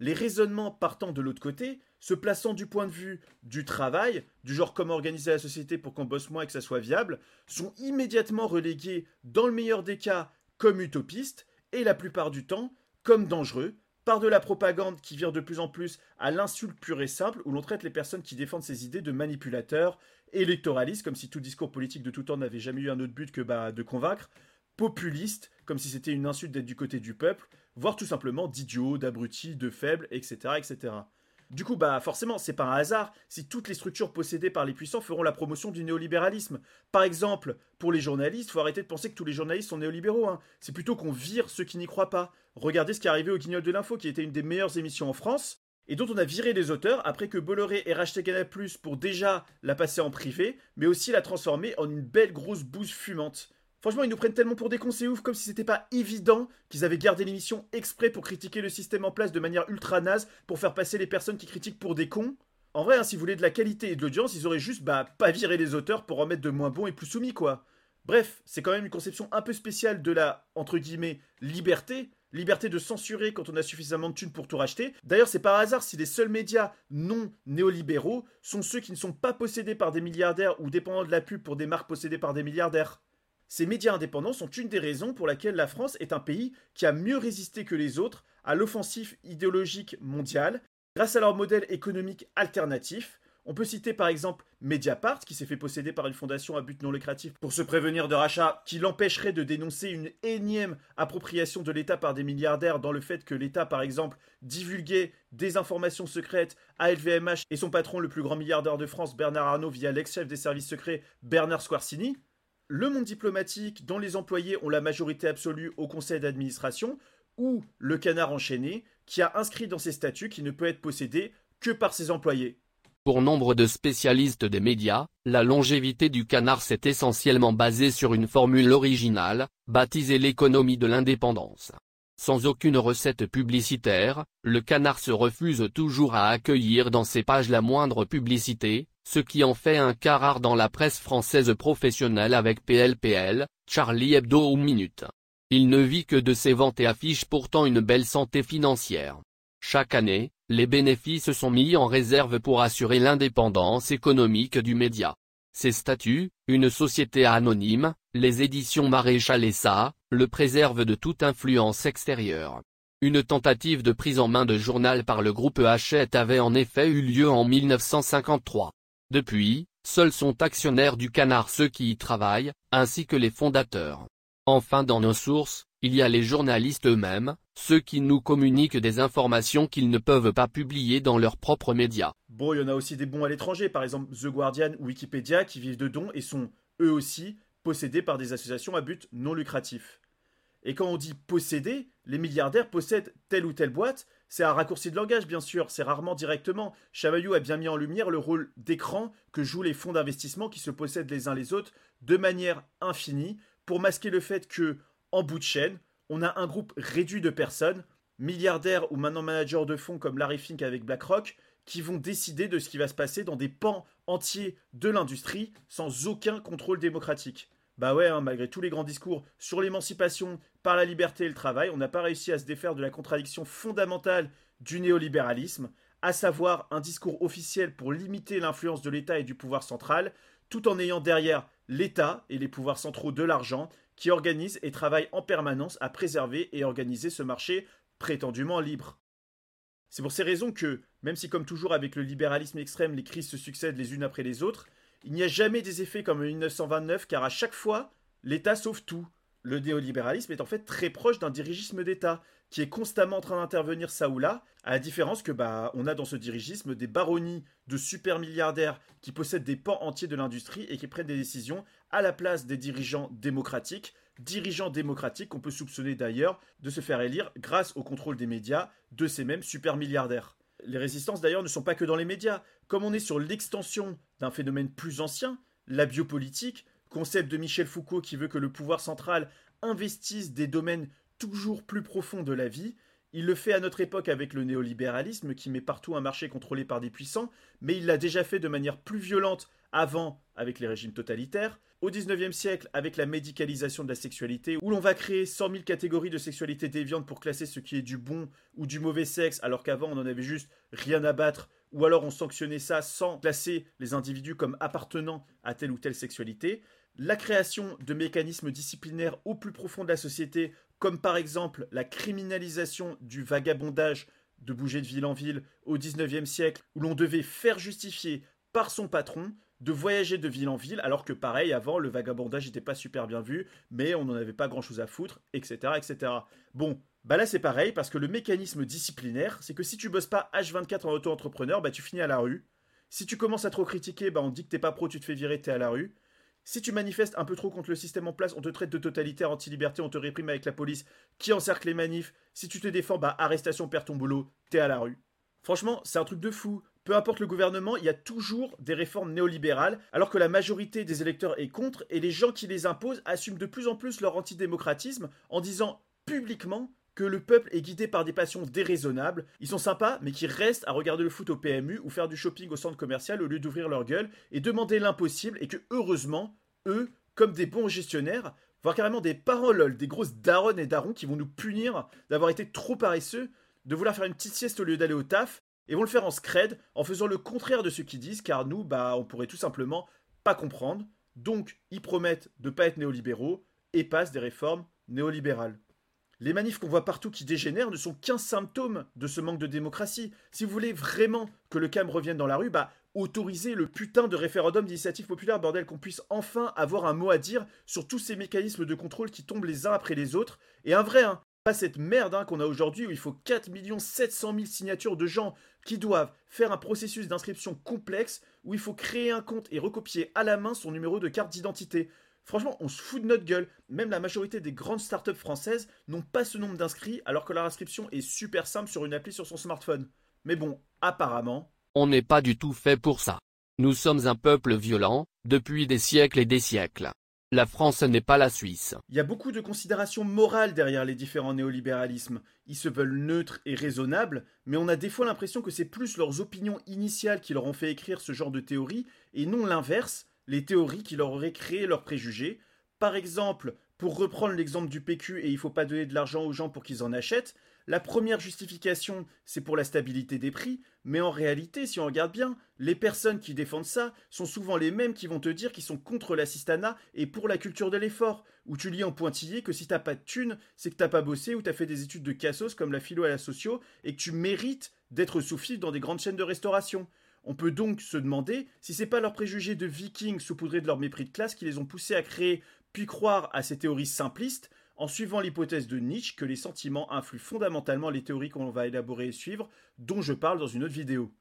Les raisonnements partant de l'autre côté, se plaçant du point de vue du travail, du genre comment organiser la société pour qu'on bosse moins et que ça soit viable, sont immédiatement relégués, dans le meilleur des cas, comme utopistes, et la plupart du temps, comme dangereux, par de la propagande qui vire de plus en plus à l'insulte pure et simple, où l'on traite les personnes qui défendent ces idées de manipulateurs, électoralistes, comme si tout discours politique de tout temps n'avait jamais eu un autre but que bah, de convaincre, populistes, comme si c'était une insulte d'être du côté du peuple, voire tout simplement d'idiots, d'abrutis, de faibles, etc., etc. Du coup, bah forcément, c'est pas un hasard si toutes les structures possédées par les puissants feront la promotion du néolibéralisme. Par exemple, pour les journalistes, faut arrêter de penser que tous les journalistes sont néolibéraux. Hein. C'est plutôt qu'on vire ceux qui n'y croient pas. Regardez ce qui est arrivé au Guignol de l'Info, qui était une des meilleures émissions en France, et dont on a viré les auteurs après que Bolloré ait racheté Canal+, pour déjà la passer en privé, mais aussi la transformer en une belle grosse bouse fumante. Franchement, ils nous prennent tellement pour des cons, c'est ouf, comme si c'était pas évident qu'ils avaient gardé l'émission exprès pour critiquer le système en place de manière ultra naze, pour faire passer les personnes qui critiquent pour des cons. En vrai, hein, si vous voulez de la qualité et de l'audience, ils auraient juste, bah, pas viré les auteurs pour en mettre de moins bons et plus soumis, quoi. Bref, c'est quand même une conception un peu spéciale de la, entre guillemets, liberté. Liberté de censurer quand on a suffisamment de thunes pour tout racheter. D'ailleurs, c'est par hasard si les seuls médias non néolibéraux sont ceux qui ne sont pas possédés par des milliardaires ou dépendants de la pub pour des marques possédées par des milliardaires. Ces médias indépendants sont une des raisons pour laquelle la France est un pays qui a mieux résisté que les autres à l'offensive idéologique mondiale grâce à leur modèle économique alternatif. On peut citer par exemple Mediapart, qui s'est fait posséder par une fondation à but non lucratif pour se prévenir de rachats qui l'empêcherait de dénoncer une énième appropriation de l'État par des milliardaires dans le fait que l'État, par exemple, divulguait des informations secrètes à LVMH et son patron, le plus grand milliardaire de France, Bernard Arnault, via l'ex-chef des services secrets, Bernard Squarcini le monde diplomatique dont les employés ont la majorité absolue au conseil d'administration, ou le canard enchaîné, qui a inscrit dans ses statuts qu'il ne peut être possédé que par ses employés. Pour nombre de spécialistes des médias, la longévité du canard s'est essentiellement basée sur une formule originale, baptisée l'économie de l'indépendance. Sans aucune recette publicitaire, le canard se refuse toujours à accueillir dans ses pages la moindre publicité, ce qui en fait un cas rare dans la presse française professionnelle avec PLPL, Charlie Hebdo ou Minute. Il ne vit que de ses ventes et affiche pourtant une belle santé financière. Chaque année, les bénéfices sont mis en réserve pour assurer l'indépendance économique du média. Ses statuts, une société anonyme, les éditions Maréchal et ça, le préservent de toute influence extérieure. Une tentative de prise en main de journal par le groupe Hachette avait en effet eu lieu en 1953. Depuis, seuls sont actionnaires du canard ceux qui y travaillent, ainsi que les fondateurs. Enfin dans nos sources, Il y a les journalistes eux-mêmes, ceux qui nous communiquent des informations qu'ils ne peuvent pas publier dans leurs propres médias. Bon, il y en a aussi des bons à l'étranger, par exemple The Guardian ou Wikipédia, qui vivent de dons et sont, eux aussi, possédés par des associations à but non lucratif. Et quand on dit posséder, les milliardaires possèdent telle ou telle boîte, c'est un raccourci de langage bien sûr, c'est rarement directement. Chamaillou a bien mis en lumière le rôle d'écran que jouent les fonds d'investissement qui se possèdent les uns les autres de manière infinie pour masquer le fait que, en bout de chaîne, on a un groupe réduit de personnes, milliardaires ou maintenant managers de fonds comme Larry Fink avec BlackRock, qui vont décider de ce qui va se passer dans des pans entiers de l'industrie sans aucun contrôle démocratique. Bah ouais, hein, malgré tous les grands discours sur l'émancipation par la liberté et le travail, on n'a pas réussi à se défaire de la contradiction fondamentale du néolibéralisme, à savoir un discours officiel pour limiter l'influence de l'État et du pouvoir central, tout en ayant derrière l'État et les pouvoirs centraux de l'argent qui organisent et travaillent en permanence à préserver et organiser ce marché prétendument libre. C'est pour ces raisons que, même si comme toujours avec le libéralisme extrême les crises se succèdent les unes après les autres, il n'y a jamais des effets comme en 1929 car à chaque fois, l'État sauve tout. Le néolibéralisme est en fait très proche d'un dirigisme d'État qui est constamment en train d'intervenir ça ou là, à la différence que bah on a dans ce dirigisme des baronnies de super milliardaires qui possèdent des pans entiers de l'industrie et qui prennent des décisions à la place des dirigeants démocratiques, dirigeants démocratiques qu'on peut soupçonner d'ailleurs de se faire élire grâce au contrôle des médias de ces mêmes super milliardaires. Les résistances d'ailleurs ne sont pas que dans les médias. Comme on est sur l'extension d'un phénomène plus ancien, la biopolitique, concept de Michel Foucault qui veut que le pouvoir central investisse des domaines toujours plus profonds de la vie, il le fait à notre époque avec le néolibéralisme qui met partout un marché contrôlé par des puissants, mais il l'a déjà fait de manière plus violente avant avec les régimes totalitaires, au XIXe siècle avec la médicalisation de la sexualité, où l'on va créer 100 000 catégories de sexualité déviante pour classer ce qui est du bon ou du mauvais sexe, alors qu'avant on en avait juste rien à battre, ou alors on sanctionnait ça sans classer les individus comme appartenant à telle ou telle sexualité. La création de mécanismes disciplinaires au plus profond de la société, comme par exemple la criminalisation du vagabondage de bouger de ville en ville au XIXe siècle, où l'on devait faire justifier par son patron de voyager de ville en ville, alors que pareil, avant, le vagabondage n'était pas super bien vu, mais on n'en avait pas grand-chose à foutre, etc., etc. Bon, bah là c'est pareil, parce que le mécanisme disciplinaire, c'est que si tu bosses pas H24 en auto-entrepreneur, bah tu finis à la rue. Si tu commences à trop critiquer, bah on dit que t'es pas pro, tu te fais virer, t'es à la rue. Si tu manifestes un peu trop contre le système en place, on te traite de totalitaire, anti-liberté, on te réprime avec la police qui encercle les manifs. Si tu te défends, bah arrestation, perds ton boulot, t'es à la rue. Franchement, c'est un truc de fou. Peu importe le gouvernement, il y a toujours des réformes néolibérales, alors que la majorité des électeurs est contre, et les gens qui les imposent assument de plus en plus leur antidémocratisme en disant publiquement que le peuple est guidé par des passions déraisonnables. Ils sont sympas, mais qui restent à regarder le foot au PMU ou faire du shopping au centre commercial au lieu d'ouvrir leur gueule et demander l'impossible, et que heureusement, eux, comme des bons gestionnaires, voire carrément des paroles, des grosses daronnes et darons qui vont nous punir d'avoir été trop paresseux, de vouloir faire une petite sieste au lieu d'aller au taf, et vont le faire en scred, en faisant le contraire de ce qu'ils disent, car nous, bah, on pourrait tout simplement pas comprendre. Donc, ils promettent de pas être néolibéraux et passent des réformes néolibérales. Les manifs qu'on voit partout qui dégénèrent ne sont qu'un symptôme de ce manque de démocratie. Si vous voulez vraiment que le calme revienne dans la rue, bah autorisez le putain de référendum d'initiative populaire, bordel, qu'on puisse enfin avoir un mot à dire sur tous ces mécanismes de contrôle qui tombent les uns après les autres. Et un vrai, hein, pas cette merde hein, qu'on a aujourd'hui où il faut 4 700 000 signatures de gens qui doivent faire un processus d'inscription complexe où il faut créer un compte et recopier à la main son numéro de carte d'identité. Franchement, on se fout de notre gueule. Même la majorité des grandes startups françaises n'ont pas ce nombre d'inscrits alors que leur inscription est super simple sur une appli sur son smartphone. Mais bon, apparemment... On n'est pas du tout fait pour ça. Nous sommes un peuple violent, depuis des siècles et des siècles. La France n'est pas la Suisse. Il y a beaucoup de considérations morales derrière les différents néolibéralismes. Ils se veulent neutres et raisonnables, mais on a des fois l'impression que c'est plus leurs opinions initiales qui leur ont fait écrire ce genre de théories, et non l'inverse, les théories qui leur auraient créé leurs préjugés. Par exemple, pour reprendre l'exemple du PQ et il faut pas donner de l'argent aux gens pour qu'ils en achètent, la première justification, c'est pour la stabilité des prix, mais en réalité, si on regarde bien, les personnes qui défendent ça sont souvent les mêmes qui vont te dire qu'ils sont contre l'assistanat et pour la culture de l'effort, où tu lis en pointillé que si t'as pas de thunes, c'est que t'as pas bossé ou t'as fait des études de cassos comme la philo à la socio et que tu mérites d'être sous dans des grandes chaînes de restauration. On peut donc se demander si c'est pas leurs préjugés de vikings saupoudrés de leur mépris de classe qui les ont poussés à créer puis croire à ces théories simplistes en suivant l'hypothèse de Nietzsche que les sentiments influent fondamentalement les théories qu'on va élaborer et suivre, dont je parle dans une autre vidéo.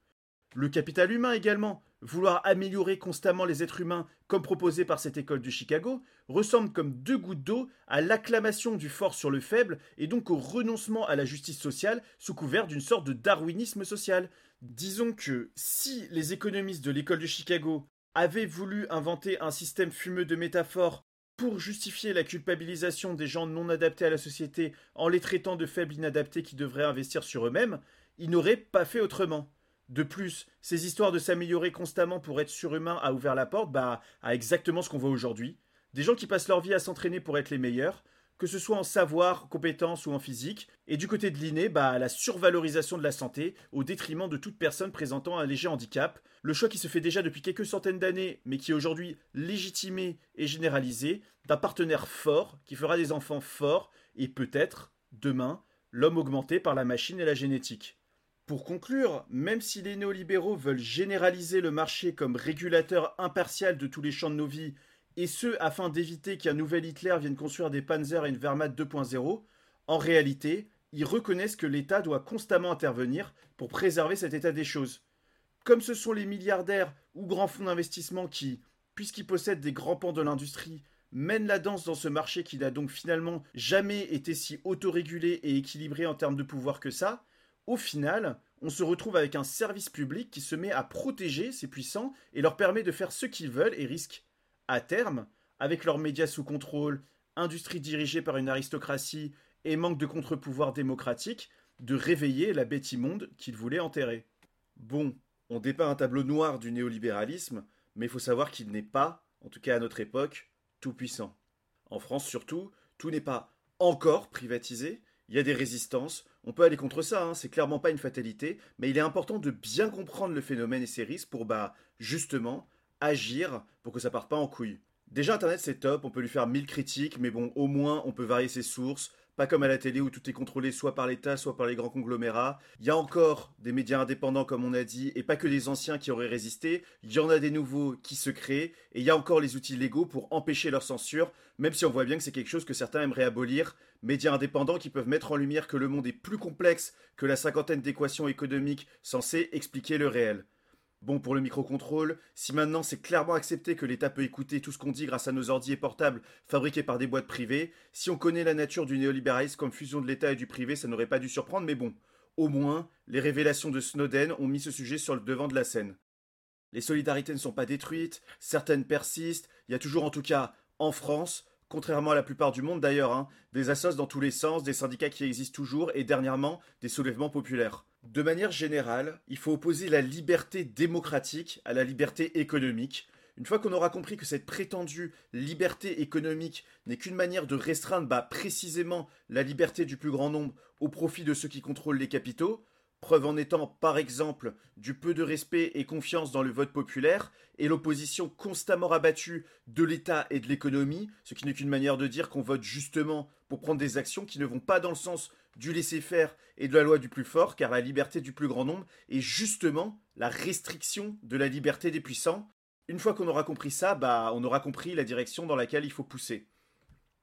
Le capital humain également, vouloir améliorer constamment les êtres humains, comme proposé par cette école de Chicago, ressemble comme deux gouttes d'eau à l'acclamation du fort sur le faible et donc au renoncement à la justice sociale sous couvert d'une sorte de darwinisme social. Disons que si les économistes de l'école de Chicago avaient voulu inventer un système fumeux de métaphores pour justifier la culpabilisation des gens non adaptés à la société en les traitant de faibles inadaptés qui devraient investir sur eux-mêmes, ils n'auraient pas fait autrement. De plus, ces histoires de s'améliorer constamment pour être surhumain a ouvert la porte bah, à exactement ce qu'on voit aujourd'hui. Des gens qui passent leur vie à s'entraîner pour être les meilleurs, que ce soit en savoir, compétences ou en physique, et du côté de l'inné, bah, la survalorisation de la santé au détriment de toute personne présentant un léger handicap, le choix qui se fait déjà depuis quelques centaines d'années, mais qui est aujourd'hui légitimé et généralisé, d'un partenaire fort qui fera des enfants forts, et peut-être, demain, l'homme augmenté par la machine et la génétique. Pour conclure, même si les néolibéraux veulent généraliser le marché comme régulateur impartial de tous les champs de nos vies, et ce afin d'éviter qu'un nouvel Hitler vienne construire des Panzer et une Wehrmacht 2.0, en réalité, ils reconnaissent que l'État doit constamment intervenir pour préserver cet état des choses. Comme ce sont les milliardaires ou grands fonds d'investissement qui, puisqu'ils possèdent des grands pans de l'industrie, mènent la danse dans ce marché qui n'a donc finalement jamais été si autorégulé et équilibré en termes de pouvoir que ça, au final, on se retrouve avec un service public qui se met à protéger ces puissants et leur permet de faire ce qu'ils veulent et risque, à terme, avec leurs médias sous contrôle, industrie dirigée par une aristocratie et manque de contre-pouvoir démocratique, de réveiller la bête immonde qu'ils voulaient enterrer. Bon, on dépeint un tableau noir du néolibéralisme, mais il faut savoir qu'il n'est pas, en tout cas à notre époque, tout puissant. En France surtout, tout n'est pas encore privatisé, il y a des résistances, on peut aller contre ça, hein, c'est clairement pas une fatalité, mais il est important de bien comprendre le phénomène et ses risques pour, bah, justement, agir pour que ça parte pas en couille. Déjà, Internet c'est top, on peut lui faire mille critiques, mais bon, au moins on peut varier ses sources, pas comme à la télé où tout est contrôlé soit par l'État, soit par les grands conglomérats. Il y a encore des médias indépendants, comme on a dit, et pas que les anciens qui auraient résisté. Il y en a des nouveaux qui se créent, et il y a encore les outils légaux pour empêcher leur censure, même si on voit bien que c'est quelque chose que certains aimeraient abolir. Médias indépendants qui peuvent mettre en lumière que le monde est plus complexe que la cinquantaine d'équations économiques censées expliquer le réel. Bon, pour le microcontrôle, si maintenant c'est clairement accepté que l'État peut écouter tout ce qu'on dit grâce à nos ordi et portables fabriqués par des boîtes privées, si on connaît la nature du néolibéralisme comme fusion de l'État et du privé, ça n'aurait pas dû surprendre, mais bon, au moins, les révélations de Snowden ont mis ce sujet sur le devant de la scène. Les solidarités ne sont pas détruites, certaines persistent, il y a toujours en tout cas, en France, contrairement à la plupart du monde d'ailleurs, hein, des assos dans tous les sens, des syndicats qui existent toujours et dernièrement des soulèvements populaires. De manière générale, il faut opposer la liberté démocratique à la liberté économique. Une fois qu'on aura compris que cette prétendue liberté économique n'est qu'une manière de restreindre bah, précisément la liberté du plus grand nombre au profit de ceux qui contrôlent les capitaux, preuve en étant par exemple du peu de respect et confiance dans le vote populaire et l'opposition constamment rabattue de l'État et de l'économie, ce qui n'est qu'une manière de dire qu'on vote justement pour prendre des actions qui ne vont pas dans le sens du laisser-faire et de la loi du plus fort, car la liberté du plus grand nombre est justement la restriction de la liberté des puissants. Une fois qu'on aura compris ça, bah on aura compris la direction dans laquelle il faut pousser.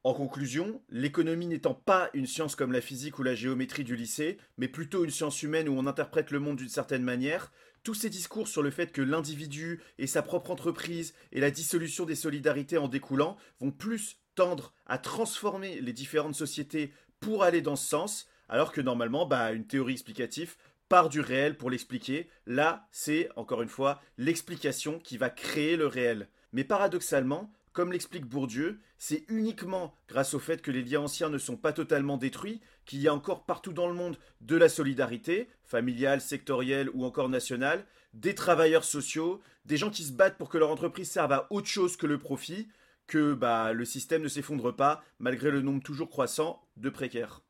En conclusion, l'économie n'étant pas une science comme la physique ou la géométrie du lycée, mais plutôt une science humaine où on interprète le monde d'une certaine manière, tous ces discours sur le fait que l'individu et sa propre entreprise et la dissolution des solidarités en découlant vont plus tendre à transformer les différentes sociétés pour aller dans ce sens, alors que normalement, bah, une théorie explicative part du réel pour l'expliquer. Là, c'est, encore une fois, l'explication qui va créer le réel. Mais paradoxalement, comme l'explique Bourdieu, c'est uniquement grâce au fait que les liens anciens ne sont pas totalement détruits qu'il y a encore partout dans le monde de la solidarité, familiale, sectorielle ou encore nationale, des travailleurs sociaux, des gens qui se battent pour que leur entreprise serve à autre chose que le profit, que bah, le système ne s'effondre pas malgré le nombre toujours croissant de précaires.